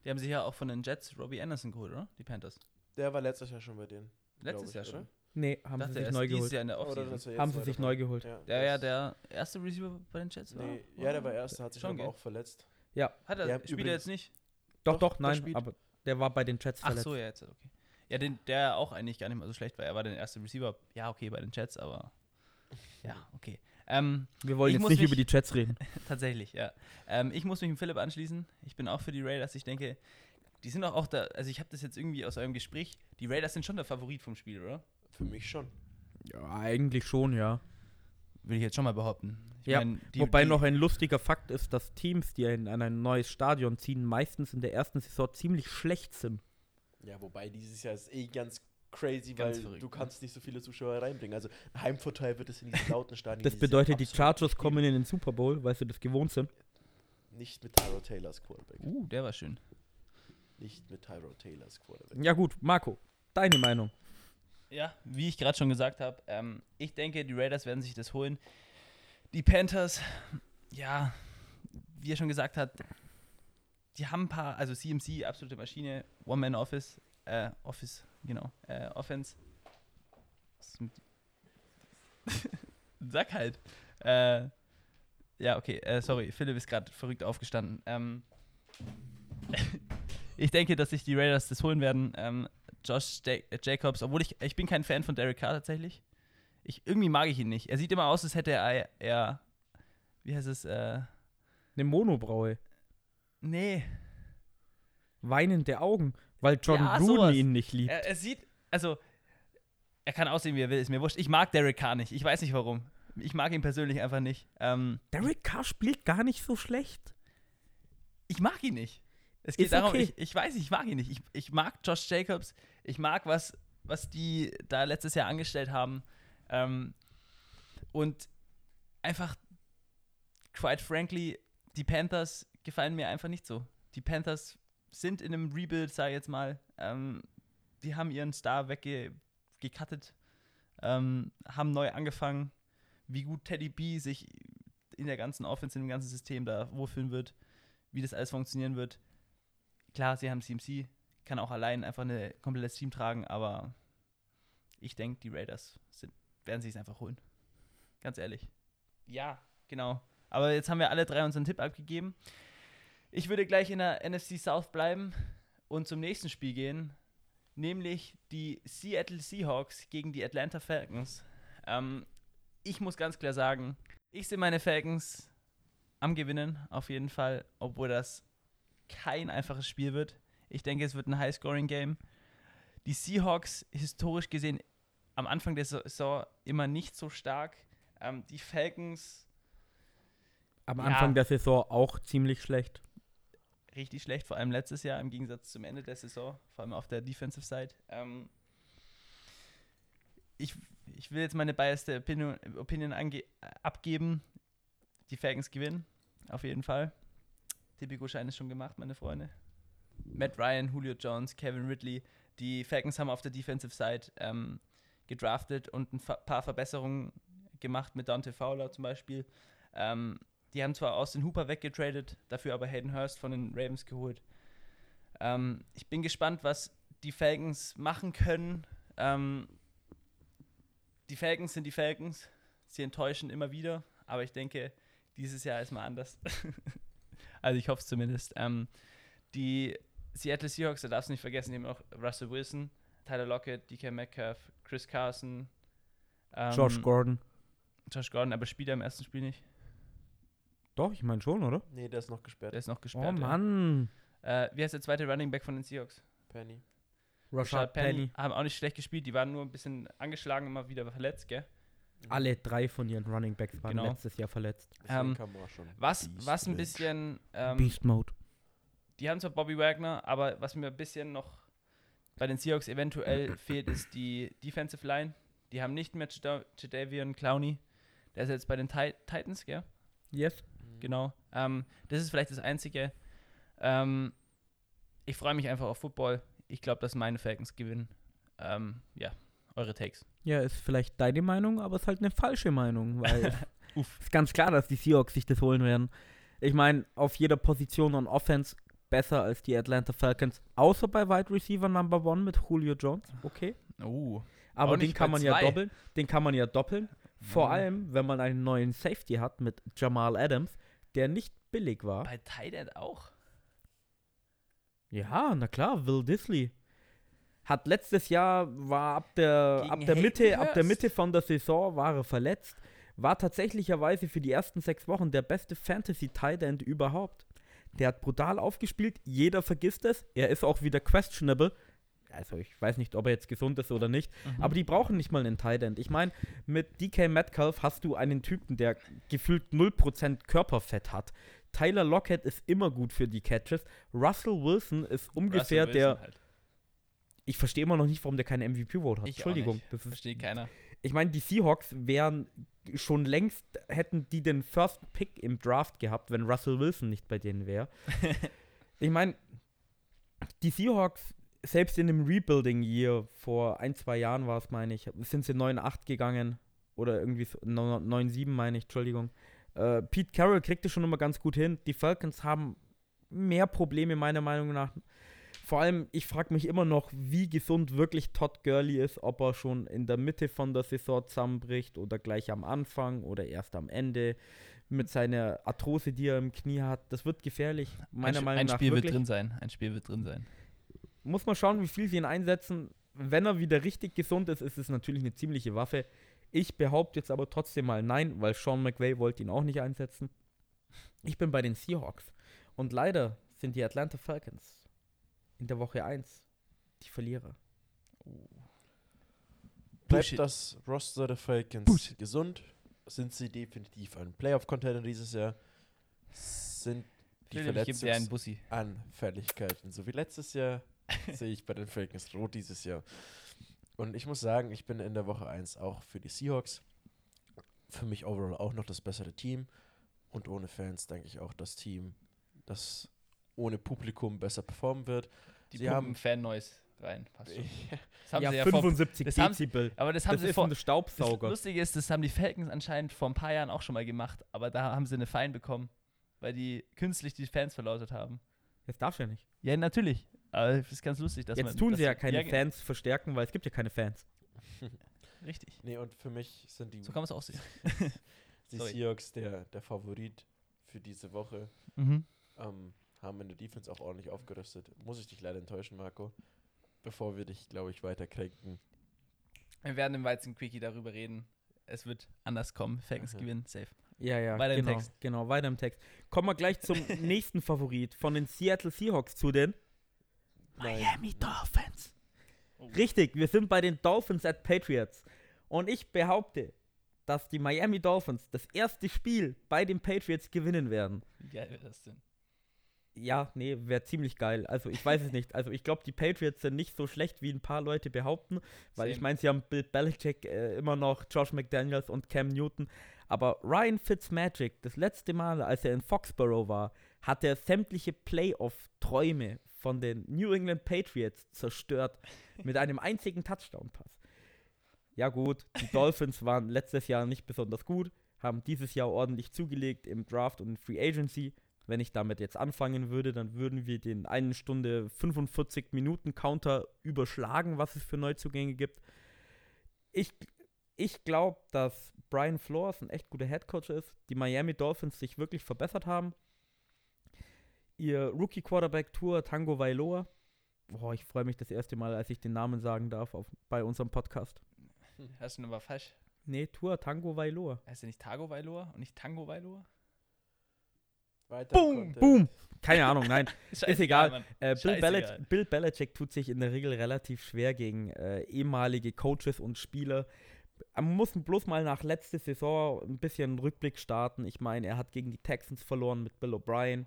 Speaker 3: Die haben sich ja auch von den Jets Robbie Anderson geholt, oder? Die Panthers.
Speaker 2: Der war letztes Jahr schon bei denen.
Speaker 3: Letztes
Speaker 2: ich,
Speaker 3: Jahr
Speaker 2: oder?
Speaker 3: schon.
Speaker 1: Nee, haben
Speaker 3: Dachte,
Speaker 1: sie sich neu geholt.
Speaker 3: Jahr in der
Speaker 2: Oder
Speaker 3: Offseason.
Speaker 1: Haben sie sich neu geholt.
Speaker 2: Ja,
Speaker 3: Der ja der erste Receiver bei den Jets war.
Speaker 2: Nee, ja, der war erster, hat sich
Speaker 3: Schon,
Speaker 2: auch verletzt.
Speaker 1: Ja,
Speaker 3: Hat er, spielt er jetzt nicht?
Speaker 1: doch,
Speaker 2: Doch,
Speaker 1: doch, nein, aber der war bei den Jets
Speaker 3: Ach
Speaker 1: verletzt.
Speaker 3: so, ja, jetzt, okay. Ja, den, der auch eigentlich gar nicht mal so schlecht war. Er war der erste Receiver. Ja, okay, bei den Jets, aber. [LAUGHS] Ja, okay. Ähm,
Speaker 1: Wir wollen jetzt nicht
Speaker 3: mich-
Speaker 1: über die Jets reden. [LAUGHS]
Speaker 3: tatsächlich, ja. Ähm, ich muss mich mit Philipp anschließen. Ich bin auch für die Raiders. Ich denke, die sind auch, auch da. Also, ich habe das jetzt irgendwie aus eurem Gespräch. Die Raiders sind schon der Favorit vom Spiel, oder?
Speaker 2: Für mich schon.
Speaker 1: Ja, eigentlich schon, ja.
Speaker 3: Will ich jetzt schon mal behaupten. Ich
Speaker 1: Ja,
Speaker 3: mein, die-
Speaker 1: Wobei
Speaker 3: die,
Speaker 1: noch ein lustiger Fakt ist, dass Teams, die in ein neues Stadion ziehen, meistens in der ersten Saison ziemlich schlecht sind.
Speaker 2: Ja, wobei dieses Jahr ist eh ganz crazy,
Speaker 3: Ganz
Speaker 2: weil
Speaker 3: verrückt,
Speaker 2: du
Speaker 3: ne?
Speaker 2: kannst nicht so viele Zuschauer reinbringen. Also ein Heimvorteil wird es in diesen lauten Stadien [LAUGHS]
Speaker 1: Das bedeutet, die Chargers kommen in den Super Bowl, weil sie das gewohnt sind.
Speaker 2: Nicht mit Tyrod Taylors Quarterback.
Speaker 3: Uh, der war schön.
Speaker 2: Nicht mit Tyrod Taylors Quarterback.
Speaker 1: Ja gut, Marco, deine Meinung.
Speaker 3: Ja, wie ich gerade schon gesagt habe, ähm, ich denke, die Raiders werden sich das holen. Die Panthers, ja, wie er schon gesagt hat, die haben ein paar, also CMC, absolute Maschine, One-Man-Office, äh, Office, genau, äh, Offense. [LAUGHS] Sag halt. Äh, ja, okay, äh, sorry, Philipp ist gerade verrückt aufgestanden. Ähm, [LAUGHS] ich denke, dass sich die Raiders das holen werden. Ähm, Josh äh, Jacobs, obwohl ich, ich bin kein Fan von Derek Carr tatsächlich. Ich, irgendwie mag ich ihn nicht. Er sieht immer aus, als hätte er, er wie heißt es, äh,
Speaker 1: Eine Monobraue.
Speaker 3: Nee,
Speaker 1: Weinende Augen, weil John
Speaker 3: Ja,
Speaker 1: Gruden
Speaker 3: sowas.
Speaker 1: ihn nicht liebt.
Speaker 3: er, er sieht, also, er kann aussehen, wie er will, ist mir wurscht. Ich mag Derek Carr nicht, ich weiß nicht warum. Ich mag ihn persönlich einfach nicht. Ähm,
Speaker 1: Derek Carr spielt gar nicht so schlecht.
Speaker 3: ich mag ihn nicht. Es geht
Speaker 1: Ist
Speaker 3: darum,
Speaker 1: okay.
Speaker 3: ich, ich weiß, nicht, ich mag ihn nicht. Ich, ich mag Josh Jacobs. Ich mag, was, was die da letztes Jahr angestellt haben. Ähm, und einfach, quite frankly, die Panthers gefallen mir einfach nicht so. Die Panthers sind in einem Rebuild, sag ich jetzt mal. Ähm, die haben ihren Star weggecuttet, ähm, haben neu angefangen. Wie gut Teddy B sich in der ganzen Offense, in dem ganzen System da wohlfühlen wird, wie das alles funktionieren wird. Klar, sie haben CMC, kann auch allein einfach eine komplettes Team tragen, aber ich denke, die Raiders sind, werden sich es einfach holen. Ganz ehrlich. Ja, genau. Aber jetzt haben wir alle drei unseren Tipp abgegeben. Ich würde gleich in der NFC South bleiben und zum nächsten Spiel gehen, nämlich die Seattle Seahawks gegen die Atlanta Falcons. Ähm, ich muss ganz klar sagen, ich sehe meine Falcons am Gewinnen auf jeden Fall, obwohl das kein einfaches Spiel wird. Ich denke, es wird ein High-Scoring-Game. Die Seahawks historisch gesehen am Anfang der Saison immer nicht so stark. Ähm, die Falcons
Speaker 1: Am
Speaker 3: Ja.
Speaker 1: Anfang der Saison auch ziemlich schlecht.
Speaker 3: Richtig schlecht, vor allem letztes Jahr im Gegensatz zum Ende der Saison, vor allem auf der Defensive Side. Ähm, ich, ich will jetzt meine biased Opinion, Opinion ange, abgeben. Die Falcons gewinnen, auf jeden Fall. Tipico-Schein ist schon gemacht, meine Freunde. Matt Ryan, Julio Jones, Kevin Ridley. Die Falcons haben auf der Defensive Side ähm, gedraftet und ein paar Verbesserungen gemacht mit Dante Fowler zum Beispiel. Ähm, die haben zwar Austin Hooper weggetradet, dafür aber Hayden Hurst von den Ravens geholt. Ähm, ich bin gespannt, was die Falcons machen können. Ähm, die Falcons sind die Falcons. Sie enttäuschen immer wieder, aber ich denke, dieses Jahr ist mal anders. [LAUGHS] also ich hoffe es zumindest. Ähm, die Seattle Seahawks, da darfst du nicht vergessen, die haben auch Russell Wilson, Tyler Lockett, DK Metcalf, Chris Carson, ähm,
Speaker 1: Josh Gordon.
Speaker 3: Josh Gordon, aber spielt er im ersten Spiel nicht.
Speaker 1: Doch, ich meine schon, oder?
Speaker 2: Nee, der ist noch gesperrt.
Speaker 3: Der ist noch
Speaker 1: Oh
Speaker 3: gesperrt. ja.
Speaker 1: Mann.
Speaker 3: Äh, wie heißt der zweite Running Back von den Seahawks?
Speaker 2: Penny.
Speaker 1: Rashad Penny.
Speaker 3: Haben auch nicht schlecht gespielt. Die waren nur ein bisschen angeschlagen, immer wieder verletzt, gell?
Speaker 1: Alle drei von ihren Running Backs waren
Speaker 3: Genau.
Speaker 1: letztes Jahr verletzt.
Speaker 3: Ähm,
Speaker 2: kann man auch schon
Speaker 3: Was,
Speaker 2: Beast
Speaker 3: was ein bisschen. Ähm,
Speaker 1: Beast Mode.
Speaker 3: die haben zwar Bobby Wagner, aber was mir ein bisschen noch bei den Seahawks eventuell [CLEARS THROAT] fehlt, ist die Defensive Line. Die haben nicht mehr Jada- Jadavion Clowney. Der ist jetzt bei den Ti- Titans, gell?
Speaker 1: Yes.
Speaker 2: Mhm.
Speaker 3: Genau. Ähm, das ist vielleicht das Einzige. Ähm, ich freue mich einfach auf Football. Ich glaube, dass meine Falcons gewinnen. Ähm, ja, eure Takes.
Speaker 1: Ja, ist vielleicht deine Meinung, aber ist halt eine falsche Meinung, weil [LAUGHS] [LAUGHS]
Speaker 3: Uff.
Speaker 1: ist ganz klar, dass die Seahawks sich das holen werden. Ich meine, auf jeder Position on Offense besser als die Atlanta Falcons, außer bei Wide Receiver Number One mit Julio Jones, okay.
Speaker 3: Oh.
Speaker 1: Aber den kann man ja
Speaker 3: zwei.
Speaker 1: doppeln. Den kann man ja doppeln. Vor
Speaker 3: Mhm.
Speaker 1: allem, wenn man einen neuen Safety hat mit Jamal Adams, der nicht billig war.
Speaker 3: Bei End auch.
Speaker 1: Ja, na klar, Will Disley. Hat letztes Jahr, war ab der,
Speaker 3: Gegen
Speaker 1: ab der
Speaker 3: Hayden
Speaker 1: Mitte, ab der. Mitte von der Saison war er verletzt. War tatsächlicherweise für die ersten sechs Wochen der beste Fantasy Tight End überhaupt. Der hat brutal aufgespielt, jeder vergisst es. Er ist auch wieder questionable. Also ich weiß nicht, ob er jetzt gesund ist oder nicht.
Speaker 3: Mhm.
Speaker 1: Aber die brauchen nicht mal einen Tight End. Ich meine, mit DK Metcalf hast du einen Typen, der gefühlt 0% Körperfett hat. Tyler Lockett ist immer gut für die Catches. Russell Wilson ist ungefähr
Speaker 3: Russell
Speaker 1: der.
Speaker 3: Wilson halt.
Speaker 1: Ich verstehe immer noch nicht, warum der keine MVP-Vote hat.
Speaker 3: Ich
Speaker 1: Entschuldigung. Das ist,
Speaker 3: Versteht keiner.
Speaker 1: ich meine, die Seahawks wären schon längst, hätten die den First Pick im Draft gehabt, wenn Russell Wilson nicht bei denen wäre. [LAUGHS] ich meine, die Seahawks, selbst in dem Rebuilding-Year, vor ein, zwei Jahren war es, meine ich, sind sie 9-8 gegangen. Oder irgendwie so- 9-7, meine ich, Entschuldigung. Äh, Pete Carroll kriegt es schon immer ganz gut hin. Die Falcons haben mehr Probleme, meiner Meinung nach. Vor allem, ich frage mich immer noch, wie gesund wirklich Todd Gurley ist, ob er schon in der Mitte von der Saison zusammenbricht oder gleich am Anfang oder erst am Ende mit seiner Arthrose, die er im Knie hat. Das wird gefährlich, meiner
Speaker 3: ein,
Speaker 1: Meinung
Speaker 3: ein
Speaker 1: nach.
Speaker 3: Spiel
Speaker 1: wirklich.
Speaker 3: wird drin sein. Ein Spiel wird drin sein.
Speaker 1: Muss man schauen, wie viel sie ihn einsetzen. Wenn er wieder richtig gesund ist, ist es natürlich eine ziemliche Waffe. Ich behaupte jetzt aber trotzdem mal nein, weil Sean McVay wollte ihn auch nicht einsetzen. Ich bin bei den Seahawks. Und leider sind die Atlanta Falcons in der Woche 1 die Verlierer.
Speaker 2: Bleibt das Roster der Falcons
Speaker 3: Bullshit.
Speaker 2: gesund? Sind sie definitiv ein Playoff-Contender dieses Jahr? Sind die Verletzungsanfälligkeiten, so wie letztes Jahr, [LAUGHS] sehe ich bei den Falcons rot dieses Jahr. Und ich muss sagen, ich bin in der Woche 1 auch für die Seahawks. Für mich overall auch noch das bessere Team. Und ohne Fans denke ich auch das Team, das ohne Publikum besser performen wird.
Speaker 3: Die
Speaker 2: Sie haben-
Speaker 3: Fan-Noise rein. Passt schon. [LAUGHS] Das haben
Speaker 1: ja,
Speaker 3: sie ja vor,
Speaker 1: 75
Speaker 3: das haben-
Speaker 1: Dezibel.
Speaker 3: aber das haben
Speaker 1: Das
Speaker 3: sie
Speaker 1: ist
Speaker 3: vor,
Speaker 1: ein
Speaker 3: Das
Speaker 1: Staubsauger.
Speaker 3: Lustige ist, das haben die Falcons anscheinend vor ein paar Jahren auch schon mal gemacht, aber da haben sie eine Fein bekommen, weil die künstlich die Fans verlautet haben.
Speaker 1: Das darfst du ja nicht.
Speaker 3: Ja, natürlich. Aber das ist ganz lustig, dass man.
Speaker 1: Jetzt tun
Speaker 3: dass
Speaker 1: sie ja keine
Speaker 3: ge-
Speaker 1: Fans verstärken, weil es gibt ja keine Fans. [LAUGHS]
Speaker 3: Richtig.
Speaker 2: Nee, und für mich sind die
Speaker 3: So kann man es auch sehen.
Speaker 2: die [LAUGHS]
Speaker 3: Sorry.
Speaker 2: Seahawks der, der Favorit für diese Woche.
Speaker 3: Mhm.
Speaker 2: Ähm, haben in der Defense auch ordentlich aufgerüstet. Muss ich dich leider enttäuschen, Marco. Bevor wir dich, glaube ich, weiter kränken.
Speaker 3: Wir werden im Weizen-Quickie darüber reden. Es wird anders kommen. Falcons
Speaker 2: Mhm.
Speaker 3: gewinnen, safe.
Speaker 1: Ja, ja,
Speaker 3: Weiter im
Speaker 1: genau,
Speaker 3: Text.
Speaker 1: genau, weiter im Text. Kommen wir gleich zum [LAUGHS] nächsten Favorit von den Seattle Seahawks zu den
Speaker 2: Nein.
Speaker 1: Dolphins. Richtig, wir sind bei den Dolphins at Patriots. Und ich behaupte, dass die Miami Dolphins das erste Spiel bei den Patriots gewinnen werden.
Speaker 3: Wie geil wäre das denn?
Speaker 1: Ja, nee, wäre ziemlich geil. Also ich weiß es nicht. Also ich glaube, die Patriots sind nicht so schlecht, wie ein paar Leute behaupten. Weil ich
Speaker 3: Same.
Speaker 1: meine, sie haben Bill Belichick äh, immer noch, Josh McDaniels und Cam Newton. Aber Ryan Fitzmagic, das letzte Mal, als er in Foxborough war, hat er sämtliche Playoff-Träume von den New England Patriots zerstört mit einem einzigen Touchdown-Pass. Ja gut, die [LAUGHS] Dolphins waren letztes Jahr nicht besonders gut, haben dieses Jahr ordentlich zugelegt im Draft und Free Agency. Wenn ich damit jetzt anfangen würde, dann würden wir den 1 Stunde 45 Minuten Counter überschlagen, was es für Neuzugänge gibt. Ich, ich glaube, dass Brian Flores ein echt guter Headcoach ist, die Miami Dolphins sich wirklich verbessert haben. Ihr Rookie Quarterback Tour Tango Vailoa. Boah, ich freue mich das erste Mal, als ich den Namen sagen darf auf, bei unserem Podcast. [LAUGHS]
Speaker 3: Hast du aber falsch?
Speaker 1: Nee, Tour Tango Vailoa.
Speaker 3: Heißt der nicht Tago Vailoa und nicht Tango Vailoa?
Speaker 2: Weiter
Speaker 1: Boom, boom. Keine Ahnung, nein. [LAUGHS]
Speaker 3: Scheißegal,
Speaker 1: egal. Äh, Bill,
Speaker 3: Scheißegal.
Speaker 1: Belich Bill Belichick tut sich in der Regel relativ schwer gegen äh, ehemalige Coaches und Spieler. Man muss bloß mal nach letzter Saison ein bisschen Rückblick starten. Ich meine, er hat gegen die Texans verloren mit Bill O'Brien.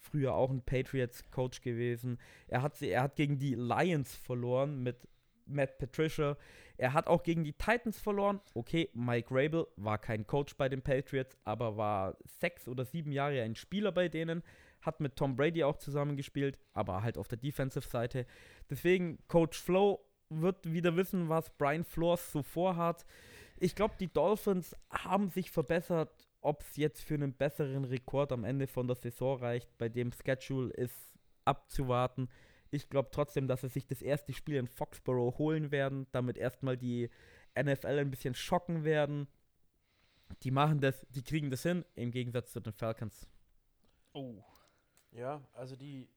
Speaker 1: Früher auch ein Patriots-Coach gewesen. Er hat, sie, er hat gegen die Lions verloren mit Matt Patricia. Er hat auch gegen die Titans verloren. Okay, Mike Rabel war kein Coach bei den Patriots, aber war sechs oder sieben Jahre ein Spieler bei denen. Hat mit Tom Brady auch zusammengespielt, aber halt auf der Defensive-Seite. Deswegen, Coach Flo wird wieder wissen, was Brian Flores so vorhat. Ich glaube, die Dolphins haben sich verbessert. Ob es jetzt für einen besseren Rekord am Ende von der Saison reicht, bei dem Schedule ist abzuwarten. Ich glaube trotzdem, dass sie sich das erste Spiel in Foxborough holen werden, damit erstmal die NFL ein bisschen schocken werden. Die machen das, die kriegen das hin, im Gegensatz zu den Falcons.
Speaker 3: Oh.
Speaker 2: Ja, also die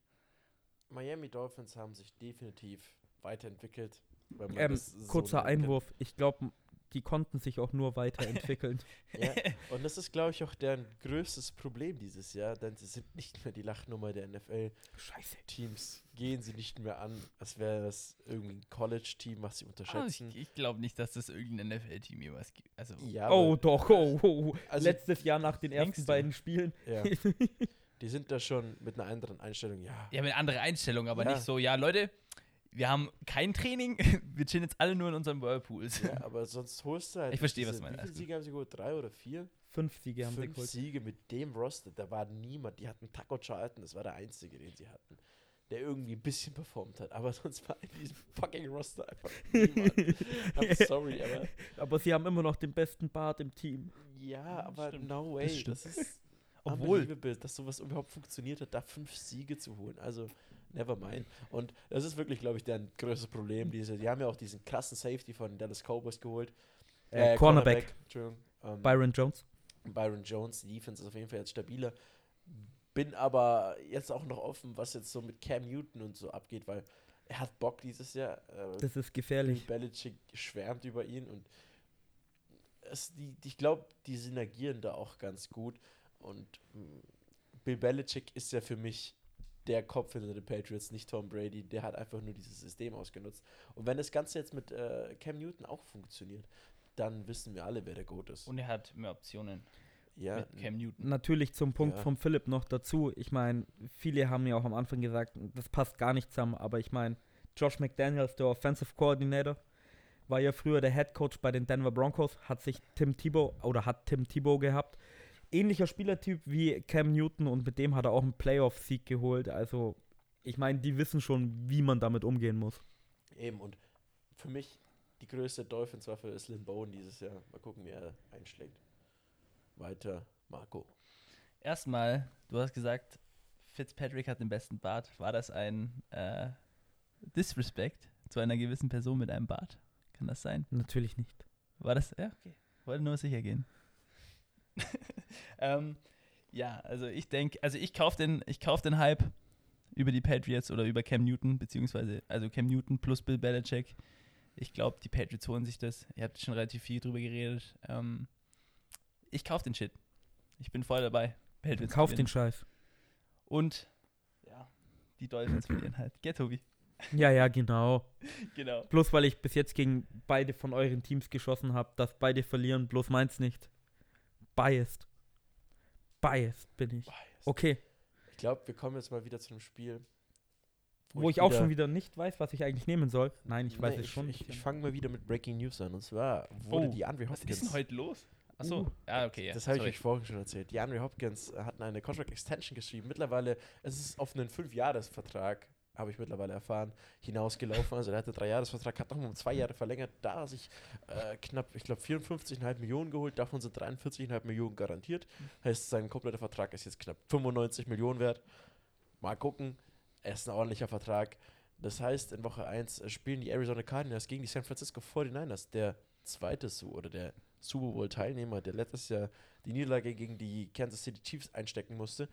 Speaker 2: Miami Dolphins haben sich definitiv weiterentwickelt. wenn man
Speaker 1: Ähm,
Speaker 2: so
Speaker 1: kurzer
Speaker 2: kann.
Speaker 1: Einwurf, ich glaube, die konnten sich auch nur weiterentwickeln. [LAUGHS]
Speaker 2: Ja, und das ist, glaube ich, auch deren größtes Problem dieses Jahr, denn sie sind nicht mehr die Lachnummer der NFL-Teams.
Speaker 1: Scheiße.
Speaker 2: Gehen sie nicht mehr an, als wäre das irgendwie ein College-Team, was sie
Speaker 3: Ah, ich
Speaker 2: unterschätzen.
Speaker 3: ich glaube nicht, dass das irgendein NFL-Team jemals gibt. Also,
Speaker 2: ja,
Speaker 1: Oh,
Speaker 2: aber-
Speaker 1: doch, oh, oh.
Speaker 2: Also-
Speaker 1: Letztes Jahr nach den ersten beiden Spielen.
Speaker 2: ja. [LAUGHS] Die sind da schon mit einer anderen Einstellung, ja.
Speaker 3: ja, mit andere Einstellung, aber
Speaker 2: Ja.
Speaker 3: nicht so, ja, Leute, wir haben kein Training, [LAUGHS] wir chillen jetzt alle nur in unseren Whirlpools.
Speaker 2: Ja, aber sonst holst du halt.
Speaker 3: Ich verstehe, was
Speaker 2: diese-
Speaker 3: du meinst,
Speaker 2: Wie viele Siege haben sie geholt? Drei oder vier?
Speaker 1: Fünf Siege haben sie
Speaker 2: Fünf
Speaker 1: geholt.
Speaker 2: Siege mit dem Roster. Da war niemand. Die hatten Taco Charlton, das war der einzige, den sie hatten. Der irgendwie ein bisschen performt hat. Aber [LAUGHS] sonst war in diesem fucking Roster einfach niemand. [LAUGHS] I'm sorry, aber.
Speaker 1: Aber sie haben immer noch den besten Bart im Team.
Speaker 2: Ja, aber
Speaker 3: stimmt.
Speaker 2: no
Speaker 3: Das
Speaker 2: way.
Speaker 3: stimmt.
Speaker 2: Das, ist
Speaker 3: Obwohl-
Speaker 2: dass sowas überhaupt funktioniert hat, da fünf Siege zu holen. Also, never mind. Und das ist wirklich, glaube ich, deren größtes Problem. Diese, die haben ja auch diesen krassen Safety von Dallas Cowboys geholt.
Speaker 1: Äh, Cornerback.
Speaker 2: Entschuldigung. Ähm,
Speaker 1: Byron Jones.
Speaker 2: Byron Jones. Die Defense ist auf jeden Fall jetzt stabiler. Bin aber jetzt auch noch offen, was jetzt so mit Cam Newton und so abgeht, weil er hat Bock dieses Jahr. Äh,
Speaker 1: Das ist gefährlich.
Speaker 2: Belichick schwärmt über ihn und es, die, die- ich glaube, die synergieren da auch ganz gut. Und mh, Bill Belichick ist ja für mich der Kopf hinter den Patriots, nicht Tom Brady. Der hat einfach nur dieses System ausgenutzt. Und wenn das Ganze jetzt mit äh, Cam Newton auch funktioniert, dann wissen wir alle, wer der Goat ist.
Speaker 3: Und er hat mehr Optionen
Speaker 2: ja,
Speaker 3: mit Cam Newton.
Speaker 1: Natürlich zum Punkt
Speaker 2: Ja.
Speaker 1: vom Philipp noch dazu. Ich meine, viele haben ja auch am Anfang gesagt, das passt gar nicht zusammen, aber ich meine, Josh McDaniels, der Offensive Coordinator, war ja früher der Head Coach bei den Denver Broncos, hat sich Tim Tebow oder hat Tim Tebow gehabt. Ähnlicher Spielertyp wie Cam Newton und mit dem hat er auch einen Playoff-Sieg geholt. Also, ich meine, die wissen schon, wie man damit umgehen muss.
Speaker 2: Eben, und für mich die größte Dolphins-Waffe ist Lynn Bowen dieses Jahr. Mal gucken, wie er einschlägt. Weiter, Marco.
Speaker 3: Erstmal, du hast gesagt, Fitzpatrick hat den besten Bart. War das ein äh, Disrespect zu einer gewissen Person mit einem Bart? Kann das sein?
Speaker 1: Natürlich nicht.
Speaker 3: War das? Ja, okay. Wollte nur sicher gehen. [LAUGHS] ähm, ja, also ich denke, also ich kaufe den, ich kauf den Hype über die Patriots oder über Cam Newton, beziehungsweise also Cam Newton plus Bill Belichick. Ich glaube, die Patriots holen sich das. Ihr habt schon relativ viel drüber geredet. Ähm, ich kaufe den Shit. Ich bin voll dabei. Patriots
Speaker 1: Kauf den. Scheiß.
Speaker 3: Und ja, die Dolphins verlieren halt. Get Tobi.
Speaker 1: Ja, ja, genau. [LAUGHS]
Speaker 3: Genau.
Speaker 1: Bloß weil ich bis jetzt gegen beide von euren Teams geschossen habe, dass beide verlieren, bloß meins nicht. Biased. Biased bin ich. Okay.
Speaker 2: Ich glaube, wir kommen jetzt mal wieder zu einem Spiel.
Speaker 1: Wo, ich auch schon wieder nicht weiß, was ich eigentlich nehmen soll. Nein, ich weiß
Speaker 2: Nee,
Speaker 1: es schon.
Speaker 2: Ich, ich fange mal wieder mit Breaking News an. Und zwar wurde
Speaker 3: Oh,
Speaker 2: die Andre
Speaker 3: Was
Speaker 2: Hopkins.
Speaker 3: ist denn heute los? Achso,
Speaker 1: Uh,
Speaker 3: ja, okay. Ja.
Speaker 2: Das habe ich euch vorhin schon erzählt. Die Andre Hopkins äh, hat eine Contract Extension geschrieben. Mittlerweile, es ist auf einen Fünfjahresvertrag, habe ich mittlerweile erfahren, hinausgelaufen. Also er hatte einen Dreijahresvertrag, hat nochmal um zwei Jahre verlängert. Da sich äh, knapp, ich glaube, 54,5 Millionen geholt. Davon sind 43,5 Millionen garantiert. Heißt, sein kompletter Vertrag ist jetzt knapp 95 Millionen wert. Mal gucken. Er ist ein ordentlicher Vertrag. Das heißt, in Woche 1 spielen die Arizona Cardinals gegen die San Francisco 49ers. Der zweite oder der Super Bowl-Teilnehmer, der letztes Jahr die Niederlage gegen die Kansas City Chiefs einstecken musste.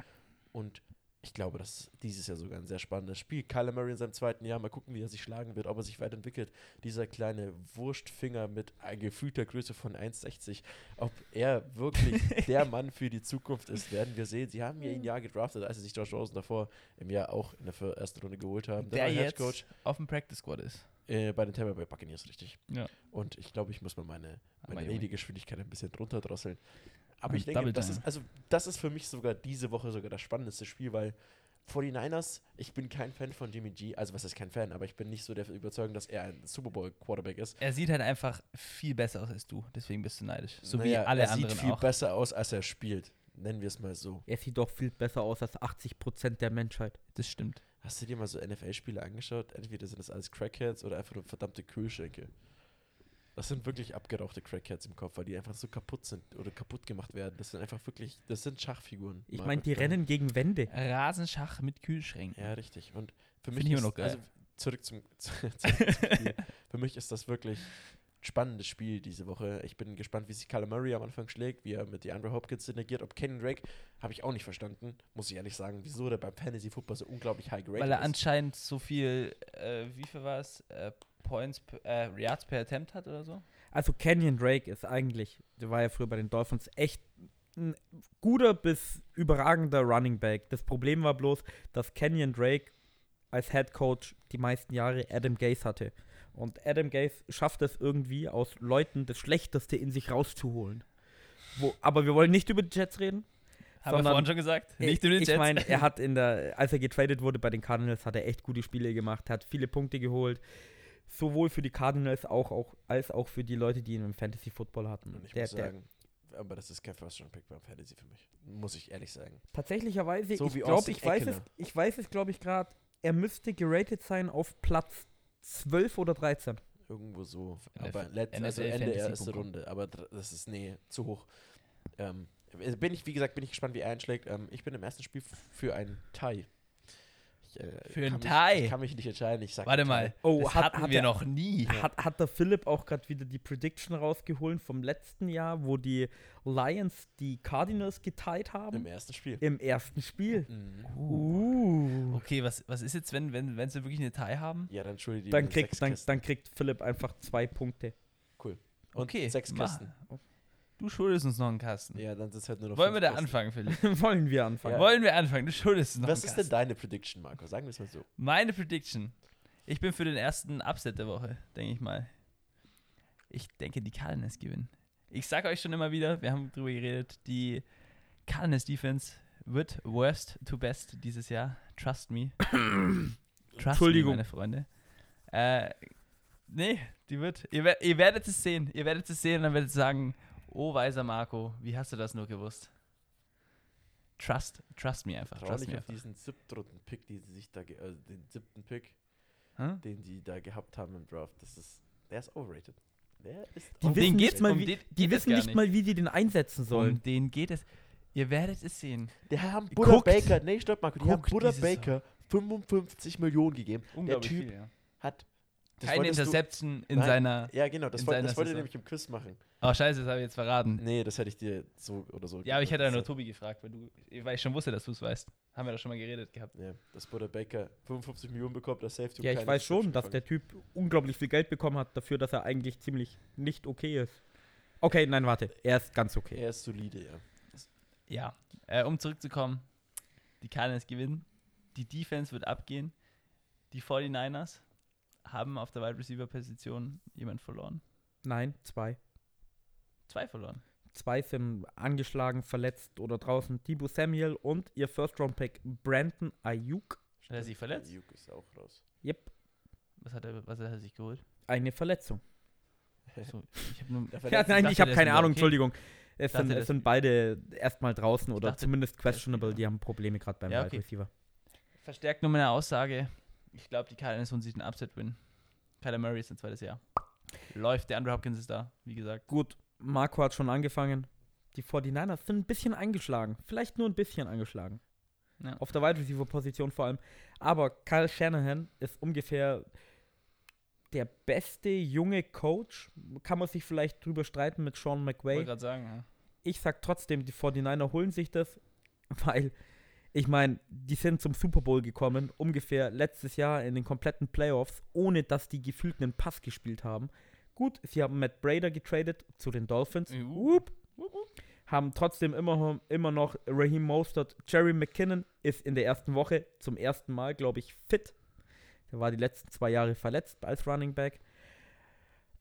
Speaker 2: Und ich glaube, das ist dieses Jahr sogar ein sehr spannendes Spiel. Kyler Murray in seinem zweiten Jahr, mal gucken, wie er sich schlagen wird, ob er sich weiterentwickelt. Dieser kleine Wurstfinger mit gefühlter Größe von 1,60. Ob er wirklich [LAUGHS] der Mann für die Zukunft ist, werden wir sehen. Sie haben ja ihn ja gedraftet, als sie sich Josh Rosen davor im Jahr auch in der ersten Runde geholt haben.
Speaker 3: Der
Speaker 2: war
Speaker 3: jetzt
Speaker 2: Headcoach,
Speaker 3: auf dem Practice Squad ist.
Speaker 2: äh, bei den Tampa Bay Buccaneers, richtig.
Speaker 3: Ja.
Speaker 2: Und ich glaube, ich muss mal meine, meine
Speaker 3: Junge.
Speaker 2: Redegeschwindigkeit ein bisschen runterdrosseln. Aber ich denke,
Speaker 3: Double
Speaker 2: das
Speaker 3: Down.
Speaker 2: ist, also, das ist für mich sogar diese Woche sogar das spannendste Spiel, weil 49ers, ich bin kein Fan von Jimmy G, also was ist kein Fan, aber ich bin nicht so der Überzeugung, dass er ein Super Bowl Quarterback ist.
Speaker 3: Er sieht halt einfach viel besser aus als du, deswegen bist du neidisch. So wie
Speaker 2: Naja,
Speaker 3: alle
Speaker 2: er
Speaker 3: anderen
Speaker 2: sieht viel
Speaker 3: auch.
Speaker 2: besser aus, als er spielt. Nennen wir es mal so.
Speaker 1: Er sieht doch viel besser aus als 80% der Menschheit.
Speaker 3: Das stimmt.
Speaker 2: Hast du dir mal so NFL-Spiele angeschaut? Entweder sind das alles Crackheads oder einfach nur verdammte Kühlschränke. Das sind wirklich abgerauchte Crackheads im Kopf, weil die einfach so kaputt sind oder kaputt gemacht werden. Das sind einfach wirklich, das sind Schachfiguren.
Speaker 1: Ich meine, die rennen gegen Wände.
Speaker 3: Rasenschach mit Kühlschränken.
Speaker 2: Ja, richtig. Und für
Speaker 3: Find
Speaker 2: mich
Speaker 3: ich immer
Speaker 2: ist,
Speaker 3: noch geil.
Speaker 2: also zurück zum, [LAUGHS] zurück zum Spiel. [LAUGHS] Für mich ist das wirklich spannendes Spiel diese Woche. Ich bin gespannt, wie sich Kyler Murray am Anfang schlägt, wie er mit DeAndre Hopkins synergiert. Ob Kenny Drake, habe ich auch nicht verstanden, muss ich ehrlich sagen, wieso der beim Fantasy Football so unglaublich high graded
Speaker 3: Weil er
Speaker 2: ist.
Speaker 3: anscheinend so viel, äh, wie viel war es, äh, Points, per- äh, Yards per Attempt hat oder so.
Speaker 1: Also Canyon Drake ist eigentlich, der war ja früher bei den Dolphins, echt ein guter bis überragender Running Back. Das Problem war bloß, dass Canyon Drake als Head Coach die meisten Jahre Adam Gase hatte. Und Adam Gase schafft es irgendwie, aus Leuten das Schlechteste in sich rauszuholen. Wo, aber wir wollen nicht über die Jets reden.
Speaker 3: Haben wir vorhin schon gesagt. Nicht über den
Speaker 1: ich
Speaker 3: Jets.
Speaker 1: meine, er [LAUGHS] hat in der, als er getradet wurde bei den Cardinals, hat er echt gute Spiele gemacht, hat viele Punkte geholt. Sowohl für die Cardinals auch, auch, als auch für die Leute, die ihn im Fantasy Football hatten.
Speaker 2: Und ich
Speaker 1: Der-
Speaker 2: muss
Speaker 1: der-
Speaker 2: sagen, aber das ist kein First-Round-Pick beim Fantasy für mich. Muss ich ehrlich sagen.
Speaker 1: Tatsächlicherweise,
Speaker 2: So
Speaker 1: ich glaube, ich weiß es, ich weiß es, glaube ich, gerade, er müsste geratet sein auf Platz 12 oder 13.
Speaker 2: Irgendwo so.
Speaker 3: NFL
Speaker 2: Aber letzt, also Ende
Speaker 3: Fantasy
Speaker 2: erste. Runde. Aber das ist, nee, zu hoch. Ähm, bin ich, wie gesagt, bin ich gespannt, wie er einschlägt. Ähm, ich bin im ersten Spiel für einen Tie. Ich, äh,
Speaker 3: Für einen Tie?
Speaker 2: Ich kann mich nicht entscheiden. Ich sag
Speaker 3: Warte mal.
Speaker 1: Oh,
Speaker 3: das
Speaker 1: hat-
Speaker 3: hatten
Speaker 1: hat
Speaker 3: wir
Speaker 1: er-
Speaker 3: noch nie.
Speaker 1: Hat, hat der Philipp auch gerade wieder die Prediction rausgeholt vom letzten Jahr, wo die Lions die Cardinals geteilt haben?
Speaker 2: Im ersten Spiel.
Speaker 1: Im ersten Spiel.
Speaker 2: Mhm.
Speaker 1: Uh.
Speaker 3: Okay, was, was ist jetzt, wenn, wenn, wenn sie wirklich eine Tie haben?
Speaker 2: Ja, dann entschuldige
Speaker 1: Dann
Speaker 2: sechs
Speaker 1: kriegt, dann,
Speaker 2: Kisten.
Speaker 1: dann kriegt Philipp einfach zwei Punkte.
Speaker 2: Und
Speaker 3: Okay,
Speaker 2: sechs
Speaker 3: mach.
Speaker 2: Kisten.
Speaker 3: Du schuldest uns noch einen Kasten.
Speaker 2: Ja, dann es halt nur noch
Speaker 3: Wollen wir da
Speaker 2: Kisten.
Speaker 3: anfangen, Philipp? [LAUGHS]
Speaker 1: Wollen wir anfangen?
Speaker 2: Ja.
Speaker 3: Wollen wir anfangen? Du schuldest uns noch
Speaker 2: Was
Speaker 3: einen
Speaker 2: ist denn
Speaker 3: Kasten.
Speaker 2: deine Prediction, Marco? Sagen wir es mal so.
Speaker 3: Meine Prediction. Ich bin für den ersten Upset der Woche, denke ich mal. Ich denke, die Cardinals gewinnen. Ich sage euch schon immer wieder, wir haben drüber geredet, die Cardinals Defense wird worst to best dieses Jahr. Trust me. [COUGHS] Trust
Speaker 1: Entschuldigung.
Speaker 3: me, meine Freunde. Äh, nee, die wird. Ihr, ihr werdet es sehen. Ihr werdet es sehen und dann werdet ihr sagen, oh weiser Marco, wie hast du das nur gewusst? Trust, trust me einfach.
Speaker 2: Trau
Speaker 3: Trust
Speaker 2: nicht
Speaker 3: me
Speaker 2: auf
Speaker 3: einfach.
Speaker 2: diesen siebten Pick, die sie sich da, ge- äh, den siebten Pick,
Speaker 3: Hä?
Speaker 2: den die da gehabt haben im Draft. Das ist, der ist overrated. Der ist
Speaker 1: Die
Speaker 3: Um
Speaker 1: wissen
Speaker 3: den
Speaker 1: nicht
Speaker 3: geht's,
Speaker 1: mal,
Speaker 3: um
Speaker 1: wie,
Speaker 3: den
Speaker 1: die wissen nicht
Speaker 3: nicht.
Speaker 1: mal, wie die den einsetzen sollen.
Speaker 3: Um den geht es. Ihr werdet es sehen.
Speaker 2: Die haben Buddha
Speaker 1: Guckt.
Speaker 2: Baker, nee, stopp, Marco, die haben Buddha Baker 55 Millionen gegeben. Der Typ
Speaker 3: viel, ja.
Speaker 2: hat Das
Speaker 3: Keine
Speaker 2: wolltest du-
Speaker 3: Interception in
Speaker 2: Nein,
Speaker 3: seiner.
Speaker 2: Ja, genau, das, wollte, das
Speaker 3: Saison.
Speaker 2: nämlich im Quiz machen.
Speaker 3: Oh, scheiße, das habe ich jetzt verraten.
Speaker 2: Nee, das hätte ich dir so oder so
Speaker 3: Ja, aber ich hätte ja nur. Tobi gefragt, weil, du, weil ich schon wusste, dass du es weißt. Haben wir da schon mal geredet gehabt.
Speaker 2: Ja, dass Butter Baker 55 Millionen bekommt, das Safety.
Speaker 1: Ja, ich weiß schon,
Speaker 2: Interception
Speaker 1: dass der. Typ unglaublich viel Geld bekommen hat dafür, dass er eigentlich ziemlich nicht okay ist. Okay, nein, warte. Er ist ganz okay.
Speaker 2: Er ist solide, ja.
Speaker 3: Ja, äh, um zurückzukommen, die Cardinals gewinnen, die Defense wird abgehen, die 49ers haben auf der Wide Receiver Position jemand verloren.
Speaker 1: Nein, zwei.
Speaker 3: Zwei verloren.
Speaker 1: Zwei sind angeschlagen, verletzt oder draußen. Debo Samuel und ihr First-Round-Pick Brandon Ayuk.
Speaker 3: Hat er sich verletzt?
Speaker 2: Ayuk ist auch raus.
Speaker 1: Yep,
Speaker 3: Was hat er, was hat er sich geholt?
Speaker 1: eine Verletzung.
Speaker 3: So, ich hab nur, [LAUGHS]
Speaker 1: Ja, nein, ich habe keine Ahnung,
Speaker 3: okay.
Speaker 1: Entschuldigung. Es,
Speaker 3: dachte,
Speaker 1: sind, es sind beide erstmal draußen oder
Speaker 3: dachte,
Speaker 1: zumindest questionable. Die haben Probleme gerade beim
Speaker 3: Ja,
Speaker 1: Wide
Speaker 3: okay.
Speaker 1: Receiver.
Speaker 3: verstärkt nur meine Aussage. Ich glaube, die Cardinals holen sich einen Upset-Win. Kyler Murray ist ein zweites Jahr. Läuft, der Andrew Hopkins ist da, wie gesagt.
Speaker 1: Gut, Marco hat schon angefangen. Die 49ers sind ein bisschen eingeschlagen. Vielleicht nur ein bisschen angeschlagen.
Speaker 3: Ja.
Speaker 1: Auf der Wide Receiver Position vor allem. Aber Kyle Shanahan ist ungefähr der beste junge Coach. Kann man sich vielleicht drüber streiten mit Sean
Speaker 3: Ich
Speaker 1: McVay.
Speaker 3: wollte gerade sagen, ja.
Speaker 1: Ich sag trotzdem, die 49er holen sich das, [LAUGHS] weil ich meine, die sind zum Super Bowl gekommen, ungefähr letztes Jahr in den kompletten Playoffs, ohne dass die gefühlt einen Pass gespielt haben. Gut, sie haben Matt Brader getradet zu den Dolphins.
Speaker 3: Uh.
Speaker 1: Haben trotzdem immer, immer noch Raheem Mostert. Jerry McKinnon ist in der ersten Woche zum ersten Mal, glaube ich, fit. Der war die letzten zwei Jahre verletzt als Running Back.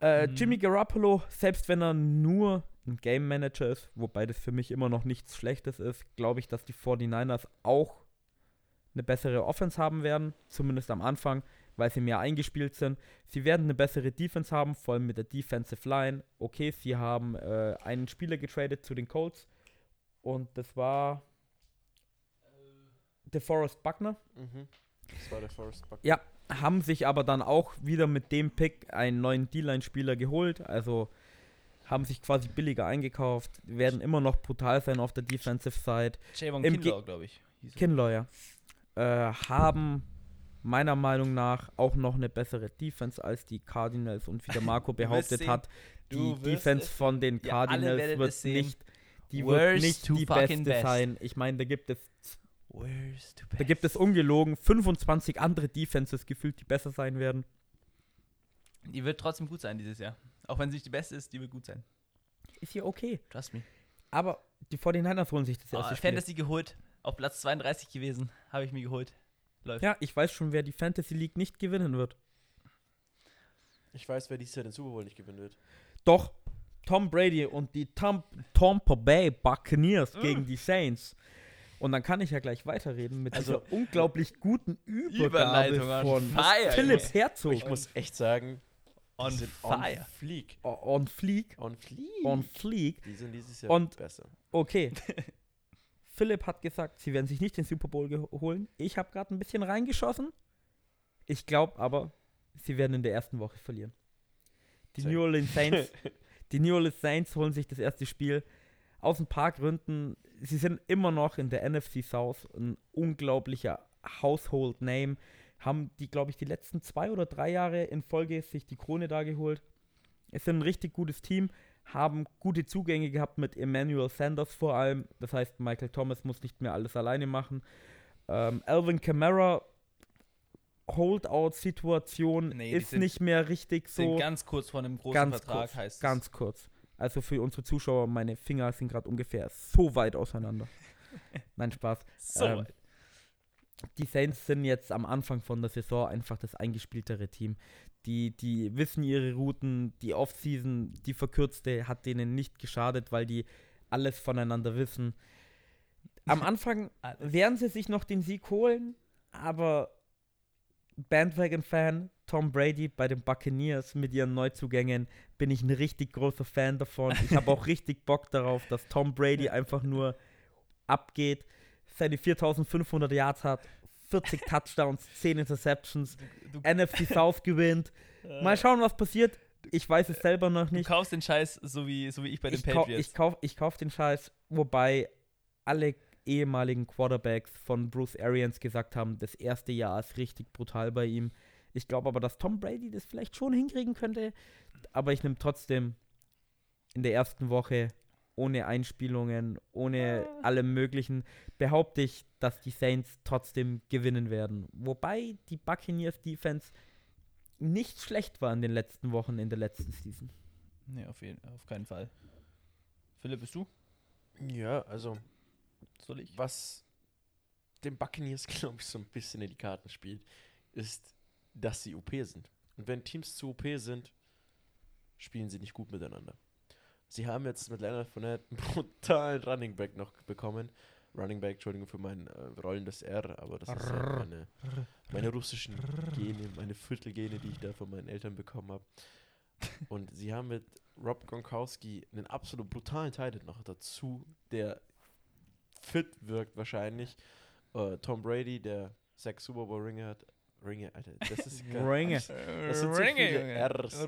Speaker 1: Äh,
Speaker 3: Mhm.
Speaker 1: Jimmy Garoppolo, selbst wenn er nur ein Game Manager ist, wobei das für mich immer noch nichts Schlechtes ist, glaube ich, dass die 49ers auch eine bessere Offense haben werden, zumindest am Anfang, weil sie mehr eingespielt sind. Sie werden eine bessere Defense haben, vor allem mit der Defensive Line. Okay, sie haben äh, einen Spieler getradet zu den Colts und das war DeForest Buckner.
Speaker 2: Mhm. Das war der Forrest Buck.
Speaker 1: Ja, haben sich aber dann auch wieder mit dem Pick einen neuen D-Line-Spieler geholt. Also haben sich quasi billiger eingekauft, werden immer noch brutal sein auf der Defensive Side.
Speaker 3: Javon Kinlaw, glaube ich.
Speaker 1: Kinlaw, ja. Äh, haben meiner Meinung nach auch noch eine bessere Defense als die Cardinals und wie der [LAUGHS] Marco behauptet hat, die Defense von den Cardinals
Speaker 3: werdet
Speaker 1: wird nicht, die wird nicht die beste
Speaker 3: best.
Speaker 1: sein. Ich meine, da gibt es Da gibt es ungelogen 25 andere Defenses gefühlt, die besser sein werden.
Speaker 3: Die wird trotzdem gut sein dieses Jahr. Auch wenn sie nicht die beste ist, die wird gut sein.
Speaker 1: Ist hier okay.
Speaker 3: Trust me.
Speaker 1: Aber die 49ers holen sich das
Speaker 3: Oh,
Speaker 1: erste Spiel.
Speaker 3: Fantasy geholt. Auf Platz 32 gewesen. Habe ich mir geholt. Läuft.
Speaker 1: Ja, ich weiß schon, wer die Fantasy League nicht gewinnen wird.
Speaker 2: Ich weiß, wer dieses Jahr den Super Bowl nicht gewinnen wird.
Speaker 1: Doch, Tom Brady und die Tom, Tampa Bay Buccaneers
Speaker 3: Mm.
Speaker 1: gegen die Saints. Und dann kann ich ja gleich weiterreden mit
Speaker 2: Also-
Speaker 1: dieser unglaublich guten Übergabe
Speaker 3: Überleitung
Speaker 1: von
Speaker 3: fire,
Speaker 1: Philipp. Herzog.
Speaker 2: Ich muss echt sagen,
Speaker 3: On fire.
Speaker 2: on fleek.
Speaker 1: On fleek,
Speaker 2: On fleek.
Speaker 1: on fleek.
Speaker 2: Die sind dieses Jahr
Speaker 1: Und-
Speaker 2: besser.
Speaker 1: Okay. [LAUGHS] Philipp hat gesagt, sie werden sich nicht den Super Bowl holen. Ich habe gerade ein bisschen reingeschossen. Ich glaube aber, sie werden in der ersten Woche verlieren. Die. New Orleans Saints, [LAUGHS] die New Orleans Saints holen sich das erste Spiel. Aus ein paar Gründen. Sie sind immer noch in der NFC South ein unglaublicher Household Name. Haben die, glaube ich, die letzten zwei oder drei Jahre in Folge sich die Krone da geholt. Es sind ein richtig gutes Team haben gute Zugänge gehabt mit Emmanuel Sanders vor allem. Das heißt, Michael Thomas muss nicht mehr alles alleine machen. Ähm, Alvin Kamara, Holdout-Situation
Speaker 3: Nee,
Speaker 1: ist
Speaker 3: sind-
Speaker 1: nicht mehr richtig
Speaker 3: Sind
Speaker 1: so.
Speaker 3: ganz kurz vor einem großen
Speaker 1: Ganz
Speaker 3: Vertrag,
Speaker 1: kurz,
Speaker 3: heißt es.
Speaker 1: Ganz kurz. Also für unsere Zuschauer, meine Finger sind gerade ungefähr so weit auseinander. [LAUGHS] Nein, Spaß.
Speaker 3: So
Speaker 1: ähm. Die Saints sind jetzt am Anfang von der Saison einfach das eingespieltere Team. Die, die wissen ihre Routen, die Offseason, die verkürzte, hat denen nicht geschadet, weil die alles voneinander wissen. Am [LAUGHS] Anfang werden sie sich noch den Sieg holen, aber Bandwagon-Fan Tom Brady bei den Buccaneers mit ihren Neuzugängen bin ich ein richtig großer Fan davon. Ich habe auch richtig Bock darauf, dass Tom Brady einfach nur abgeht, seine 4500 Yards hat, 40 Touchdowns, 10 Interceptions,
Speaker 3: Du,
Speaker 1: NFC [LAUGHS] South gewinnt. Mal schauen, was passiert. Ich weiß es selber noch
Speaker 3: du
Speaker 1: nicht.
Speaker 3: kaufst den Scheiß, so wie, so wie ich bei den
Speaker 1: Ich, kau
Speaker 3: Patriots.
Speaker 1: ich, kauf, ich kauf den Scheiß, wobei alle ehemaligen Quarterbacks von Bruce Arians gesagt haben, das erste Jahr ist richtig brutal bei ihm. Ich glaube aber, dass Tom Brady das vielleicht schon hinkriegen könnte. Aber ich nehme trotzdem in der ersten Woche ohne Einspielungen, ohne
Speaker 3: Ah.
Speaker 1: allem Möglichen, behaupte ich, dass die Saints trotzdem gewinnen werden. Wobei die Buccaneers Defense nicht schlecht war in den letzten Wochen in der letzten Season.
Speaker 3: Nee, auf, jeden, auf keinen Fall. Philipp, bist du?
Speaker 2: Ja, also
Speaker 3: Soll ich?
Speaker 2: was den Buccaneers, [LAUGHS] glaube ich, so ein bisschen in die Karten spielt, ist, dass sie OP sind. Und wenn Teams zu OP sind, spielen sie nicht gut miteinander. Sie haben jetzt mit Leonard Fournette einen [LAUGHS] brutalen Running Back noch bekommen. Running Back, Entschuldigung für mein äh, rollendes R, aber das ist halt meine, meine russischen Gene, meine Viertelgene, die ich da von meinen Eltern bekommen habe. [LAUGHS] Und sie haben mit Rob Gronkowski einen absolut brutalen Titan noch dazu, der fit wirkt wahrscheinlich. Äh, Tom Brady, der sechs Super Bowl Ringe hat. Ringe, Alter, das ist geil.
Speaker 1: Ringe.
Speaker 2: Das sind so viele Rs.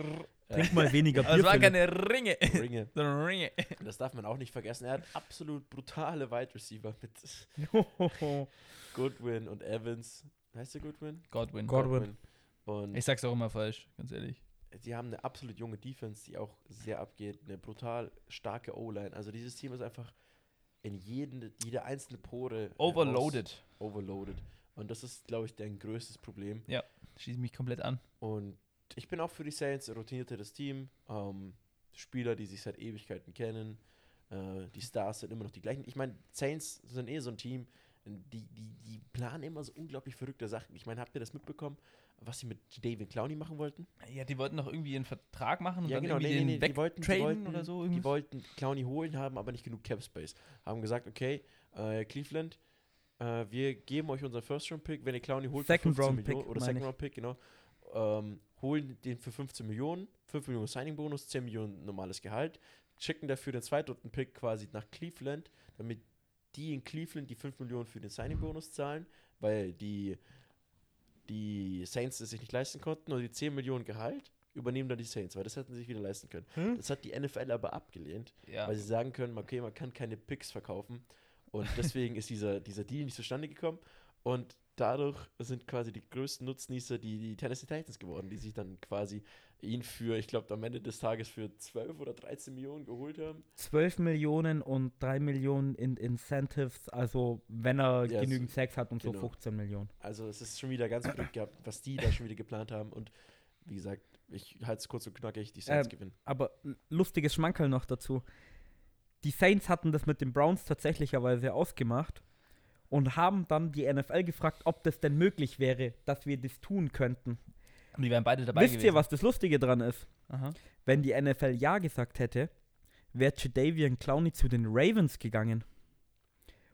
Speaker 1: Trink mal weniger Bier.
Speaker 3: waren
Speaker 1: Philipp.
Speaker 3: keine Ringe.
Speaker 2: Ringe. [LAUGHS]
Speaker 3: Ringe.
Speaker 2: Das darf man auch nicht vergessen. Er hat absolut brutale Wide Receiver mit [LAUGHS] Goodwin und Evans. Heißt der Goodwin?
Speaker 3: Godwin.
Speaker 1: Godwin.
Speaker 2: Und
Speaker 3: Ich sag's auch immer falsch, ganz ehrlich.
Speaker 2: sie haben eine absolut junge Defense, die auch sehr abgeht. Eine brutal starke O-Line. Also dieses Team ist einfach in jeden, jede einzelne Pore
Speaker 3: Overloaded.
Speaker 2: overloaded. Und das ist, glaube ich, dein größtes Problem.
Speaker 3: Schließe mich komplett an.
Speaker 2: Und ich bin auch für die Saints routiniertes Team. Ähm, Spieler, die sich seit Ewigkeiten kennen. Äh, die Stars sind immer noch die gleichen. Ich meine, Saints sind eh so ein Team, die, die, die planen immer so unglaublich verrückte Sachen. Ich meine, habt ihr das mitbekommen, was sie mit David Clowney machen wollten?
Speaker 3: Ja, die wollten doch irgendwie einen Vertrag machen und
Speaker 2: Ja,
Speaker 3: dann
Speaker 2: genau,
Speaker 3: irgendwie
Speaker 2: nee, nee,
Speaker 3: den
Speaker 2: nee, die wollten, die wollten,
Speaker 3: oder so.
Speaker 2: Die
Speaker 3: Irgendwie.
Speaker 2: wollten Clowney holen, haben aber nicht genug Cap Space. Haben gesagt, okay, äh, Cleveland, äh, wir geben euch unseren First Round Pick, wenn ihr Clowney holt
Speaker 1: Second
Speaker 2: für 15
Speaker 1: Round
Speaker 2: Millionen
Speaker 1: Pick,
Speaker 2: oder
Speaker 1: meine
Speaker 2: Second
Speaker 1: ich.
Speaker 2: Round Pick, genau. Ähm, holen den für 15 Millionen, 5 Millionen Signing Bonus, 10 Millionen normales Gehalt, schicken dafür den zweitrunden Pick quasi nach Cleveland, damit die in Cleveland die 5 Millionen für den Signing Bonus zahlen, weil die die Saints es sich nicht leisten konnten und die 10 Millionen Gehalt übernehmen dann die Saints, weil das hätten sie sich wieder leisten können.
Speaker 1: Hm?
Speaker 2: Das hat die NFL aber abgelehnt,
Speaker 3: Ja.
Speaker 2: weil sie sagen können, okay, man kann keine Picks verkaufen. Und [LAUGHS] deswegen ist dieser, dieser Deal nicht zustande gekommen. Und dadurch sind quasi die größten Nutznießer die, die Tennessee Titans geworden, die sich dann quasi ihn für, ich glaube, am Ende des Tages für 12 oder 13 Millionen geholt haben.
Speaker 1: 12 Millionen und 3 Millionen in Incentives, also wenn er
Speaker 2: Ja,
Speaker 1: genügend
Speaker 2: so-
Speaker 1: Sex hat und
Speaker 2: genau.
Speaker 1: so 15 Millionen.
Speaker 2: Also es ist schon wieder ganz verrückt gehabt, was die da schon wieder geplant haben. Und wie gesagt, ich halte es kurz und knackig, die Saints
Speaker 1: Ähm,
Speaker 2: gewinnen.
Speaker 1: Aber lustiges Schmankerl noch dazu. Die Saints hatten das mit den Browns tatsächlicherweise ausgemacht und haben dann die NFL gefragt, ob das denn möglich wäre, dass wir das tun könnten.
Speaker 3: Und die wären beide dabei
Speaker 1: Wisst
Speaker 3: gewesen.
Speaker 1: ihr, was das Lustige dran ist?
Speaker 3: Aha.
Speaker 1: Wenn die NFL Ja gesagt hätte, wäre Jadavian Clowney zu den Ravens gegangen.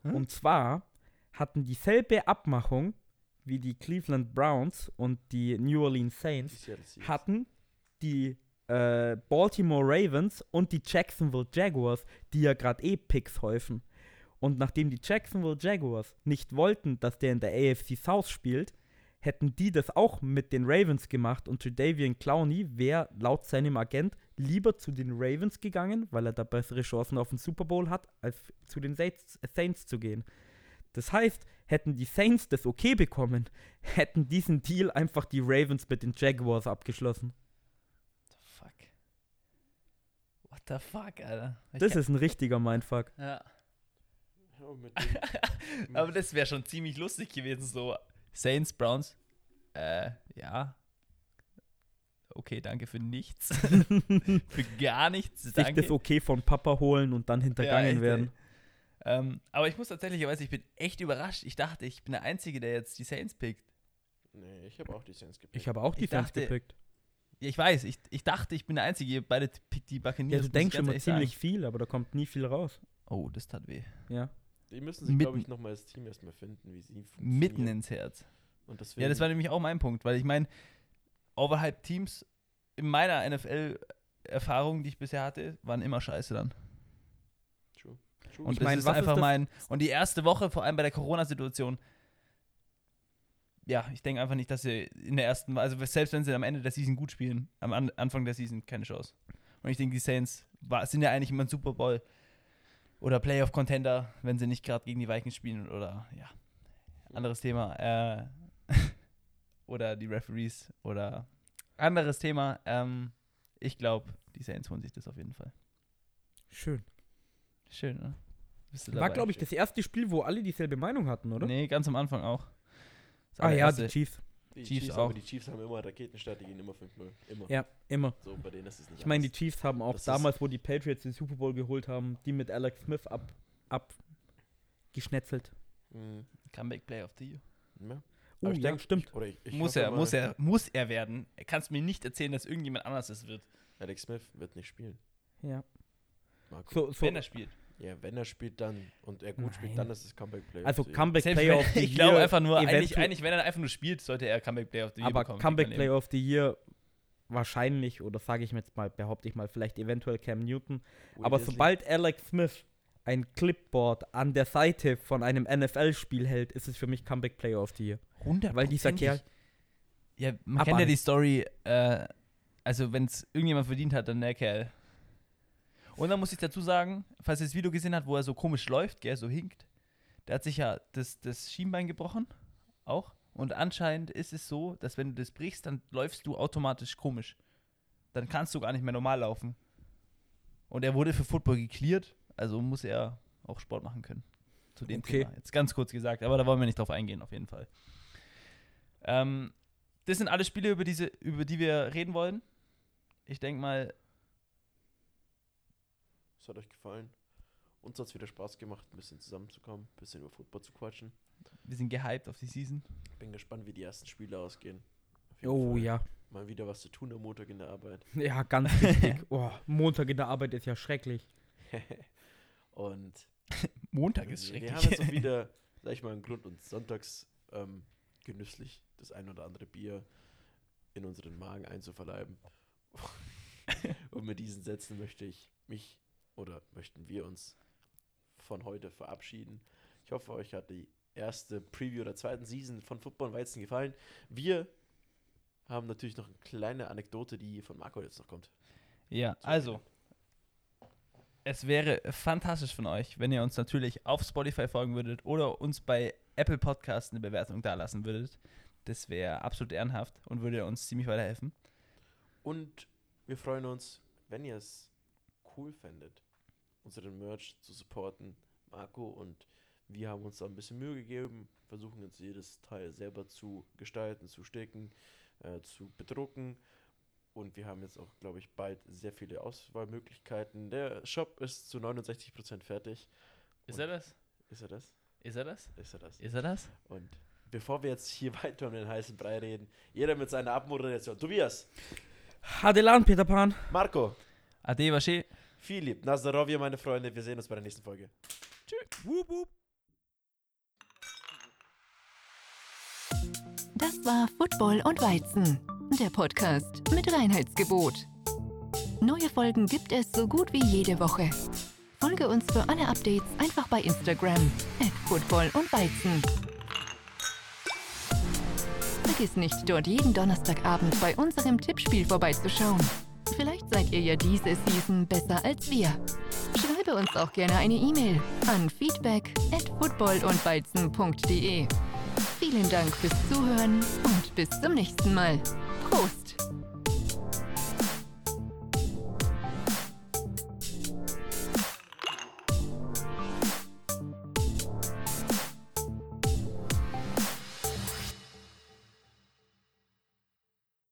Speaker 3: Hm?
Speaker 1: Und zwar hatten dieselbe Abmachung wie die Cleveland Browns und die New Orleans Saints, hatten die äh, Baltimore Ravens und die Jacksonville Jaguars, die ja gerade eh Picks häufen. Und nachdem die Jacksonville Jaguars nicht wollten, dass der in der AFC South spielt, hätten die das auch mit den Ravens gemacht und Jadavian Clowney wäre laut seinem Agent lieber zu den Ravens gegangen, weil er da bessere Chancen auf den Super Bowl hat, als zu den Saints, Saints zu gehen. Das heißt, hätten die Saints das okay bekommen, hätten diesen Deal einfach die Ravens mit den Jaguars abgeschlossen.
Speaker 3: What the fuck? What the fuck, Alter? Ich
Speaker 1: Das ist ein richtiger Mindfuck.
Speaker 3: Ja.
Speaker 2: Ja, mit dem- [LAUGHS]
Speaker 3: Aber das wäre schon ziemlich lustig gewesen, so Saints, Browns. Äh, ja. Okay, danke für nichts. [LAUGHS] für gar nichts.
Speaker 1: Sich
Speaker 3: Danke.
Speaker 1: das okay von Papa holen und dann hintergangen
Speaker 3: echt, ey.
Speaker 1: werden.
Speaker 3: Ähm, aber ich muss tatsächlicherweise, ich bin echt überrascht. Ich dachte, ich bin der Einzige, der jetzt die Saints pickt.
Speaker 2: nee, ich habe auch die Saints gepickt.
Speaker 1: Ich habe auch die
Speaker 3: Ich dachte,
Speaker 1: gepickt.
Speaker 3: Ja, ich weiß, ich, ich dachte, ich bin der Einzige. Ihr beide pickt die Buccaneers.
Speaker 1: Ja, du denkst
Speaker 3: ehrlich
Speaker 1: ziemlich
Speaker 3: sagen.
Speaker 1: viel, aber da kommt nie viel raus.
Speaker 3: Oh, das tat weh.
Speaker 1: Ja.
Speaker 2: Die müssen sich, glaube ich, nochmal als Team erstmal finden, wie sie funktionieren.
Speaker 3: Mitten ins Herz. Ja, das war nämlich auch mein Punkt, weil ich meine, Overhyped Teams in meiner NFL-Erfahrung, die ich bisher hatte, waren immer scheiße dann.
Speaker 2: True. True.
Speaker 3: Und
Speaker 1: Ich
Speaker 3: das
Speaker 1: mein,
Speaker 3: ist
Speaker 1: was ist
Speaker 3: einfach
Speaker 1: das-
Speaker 3: mein. Und die erste Woche, vor allem bei der Corona-Situation, ja, ich denke einfach nicht, dass sie in der ersten, also selbst wenn sie am Ende der Season gut spielen, am An Anfang der Season keine Chance. Und ich denke, die Saints war, sind ja eigentlich immer ein Super Bowl oder Playoff-Contender, wenn sie nicht gerade gegen die Vikings spielen oder ja, anderes Thema. Äh, [LAUGHS] oder die Referees oder anderes Thema. Ähm, ich glaube, die Saints holen sich das auf jeden Fall.
Speaker 1: Schön.
Speaker 3: Schön, ne? Bist du
Speaker 1: War, glaube ich, das erste Spiel, wo alle dieselbe Meinung hatten, oder?
Speaker 3: Nee, ganz am Anfang auch. Das
Speaker 1: ah ja, die Chiefs.
Speaker 2: Die
Speaker 3: Chiefs
Speaker 2: aber
Speaker 3: auch.
Speaker 2: die Chiefs haben immer Raketenstart, die gehen immer 5-0. Immer.
Speaker 1: Ja, immer.
Speaker 2: So, bei denen ist es nicht
Speaker 1: Ich meine, die. Chiefs haben auch
Speaker 2: Das
Speaker 1: damals, wo die Patriots den Super Bowl geholt haben, die mit Alex Smith ab, abgeschnetzelt.
Speaker 2: Mhm.
Speaker 3: Comeback Player of the Year.
Speaker 2: Ja.
Speaker 1: Oh,
Speaker 2: ich
Speaker 1: ja,
Speaker 2: denk-
Speaker 1: stimmt.
Speaker 2: Ich, oder ich, ich
Speaker 3: muss er, muss er, muss er werden. Er kann es mir nicht erzählen, dass irgendjemand anders es wird,
Speaker 2: Alex Smith wird nicht spielen.
Speaker 1: Ja.
Speaker 2: Marco.
Speaker 1: So, so,
Speaker 3: wenn er spielt.
Speaker 2: Ja, wenn er spielt dann und er gut spielt,
Speaker 1: Nein.
Speaker 2: dann ist es Comeback Player.
Speaker 1: also
Speaker 2: of the Year.
Speaker 1: Comeback Player
Speaker 3: wenn,
Speaker 1: of the [LAUGHS]
Speaker 3: ich glaube
Speaker 1: Year
Speaker 3: einfach nur, eigentlich, eigentlich, wenn er einfach nur spielt, sollte er Comeback Player of the Year
Speaker 1: aber
Speaker 3: bekommen.
Speaker 1: Comeback Player of the Year wahrscheinlich, oder sage ich mir jetzt mal, behaupte ich mal, vielleicht eventuell Cam Newton.
Speaker 2: Will
Speaker 1: aber sobald Alex Smith ein Clipboard an der Seite von einem NFL-Spiel hält, ist es für mich Comeback Player of the Year.
Speaker 3: eben-
Speaker 1: Weil dieser Kerl,
Speaker 3: Ja, man kennt ja die Story, äh, also wenn es irgendjemand verdient hat, dann der Kerl. Und dann muss ich dazu sagen, falls ihr das Video gesehen habt, wo er so komisch läuft, gell, so hinkt, der hat sich ja das, das Schienbein gebrochen, auch. Und anscheinend ist es so, dass wenn du das brichst, dann läufst du automatisch komisch. Dann kannst du gar nicht mehr normal laufen. Und er wurde für Football geklärt, also muss er auch Sport machen können. Zu dem
Speaker 1: Okay.
Speaker 3: Thema. Jetzt ganz kurz gesagt, aber da wollen wir nicht drauf eingehen, auf jeden Fall. Ähm, das sind alle Spiele, über, diese, über die wir reden wollen. Ich denke mal,
Speaker 2: Es hat euch gefallen. Uns hat es wieder Spaß gemacht, ein bisschen zusammenzukommen, ein bisschen über Football zu quatschen.
Speaker 3: wir sind gehypt auf die Season.
Speaker 2: Bin gespannt, wie die ersten Spiele ausgehen.
Speaker 1: Oh
Speaker 2: Fall
Speaker 1: ja,
Speaker 2: Mal wieder was zu tun am Montag in der Arbeit. [LAUGHS]
Speaker 1: ja, ganz wichtig. [LAUGHS] oh, Montag in der Arbeit ist ja schrecklich. [LAUGHS]
Speaker 2: Und
Speaker 3: Montag ist
Speaker 2: wir
Speaker 3: schrecklich.
Speaker 2: haben jetzt wieder, sag ich mal, einen Grund, uns sonntags ähm, genüsslich das ein oder andere Bier in unseren Magen einzuverleiben. Und mit diesen Sätzen möchte ich mich oder möchten wir uns von heute verabschieden. Ich hoffe, euch hat die erste Preview der zweiten Season von Football und Weizen gefallen. Wir haben natürlich noch eine kleine Anekdote, die von Marco jetzt noch kommt.
Speaker 3: Ja, also, es wäre fantastisch von euch, wenn ihr uns natürlich auf Spotify folgen würdet oder uns bei Apple Podcasts eine Bewertung dalassen würdet. Das wäre absolut ehrenhaft und würde uns ziemlich weiterhelfen.
Speaker 2: Und wir freuen uns, wenn ihr es cool fändet, unseren Merch zu supporten. Marco und wir haben uns da ein bisschen Mühe gegeben, versuchen jetzt jedes Teil selber zu gestalten, zu sticken, äh, zu bedrucken. Und wir haben jetzt auch, glaube ich, bald sehr viele Auswahlmöglichkeiten. Der Shop ist zu 69% fertig.
Speaker 3: Ist er das?
Speaker 2: Ist er das?
Speaker 3: Ist er das?
Speaker 2: Ist er das?
Speaker 3: Ist er das?
Speaker 2: Und bevor wir jetzt hier [LAUGHS] weiter um den heißen Brei reden, jeder mit seiner Abmoderation. Tobias,
Speaker 1: Hadelan, Peter Pan.
Speaker 2: Marco,
Speaker 3: Ade, Wasche.
Speaker 2: Philipp, Nazarovia, meine Freunde. Wir sehen uns bei der nächsten Folge.
Speaker 1: Wup.
Speaker 4: Das war Football und Weizen, der Podcast mit Reinheitsgebot. Neue Folgen gibt es so gut wie jede Woche. Folge uns für alle Updates einfach bei Instagram at Football und Weizen. Vergiss nicht, dort jeden Donnerstagabend bei unserem Tippspiel vorbeizuschauen. Vielleicht seid ihr ja diese Season besser als wir. Schreibe uns auch gerne eine E-Mail an feedback at footballundweizen.de. Vielen Dank fürs Zuhören und bis zum nächsten Mal. Prost!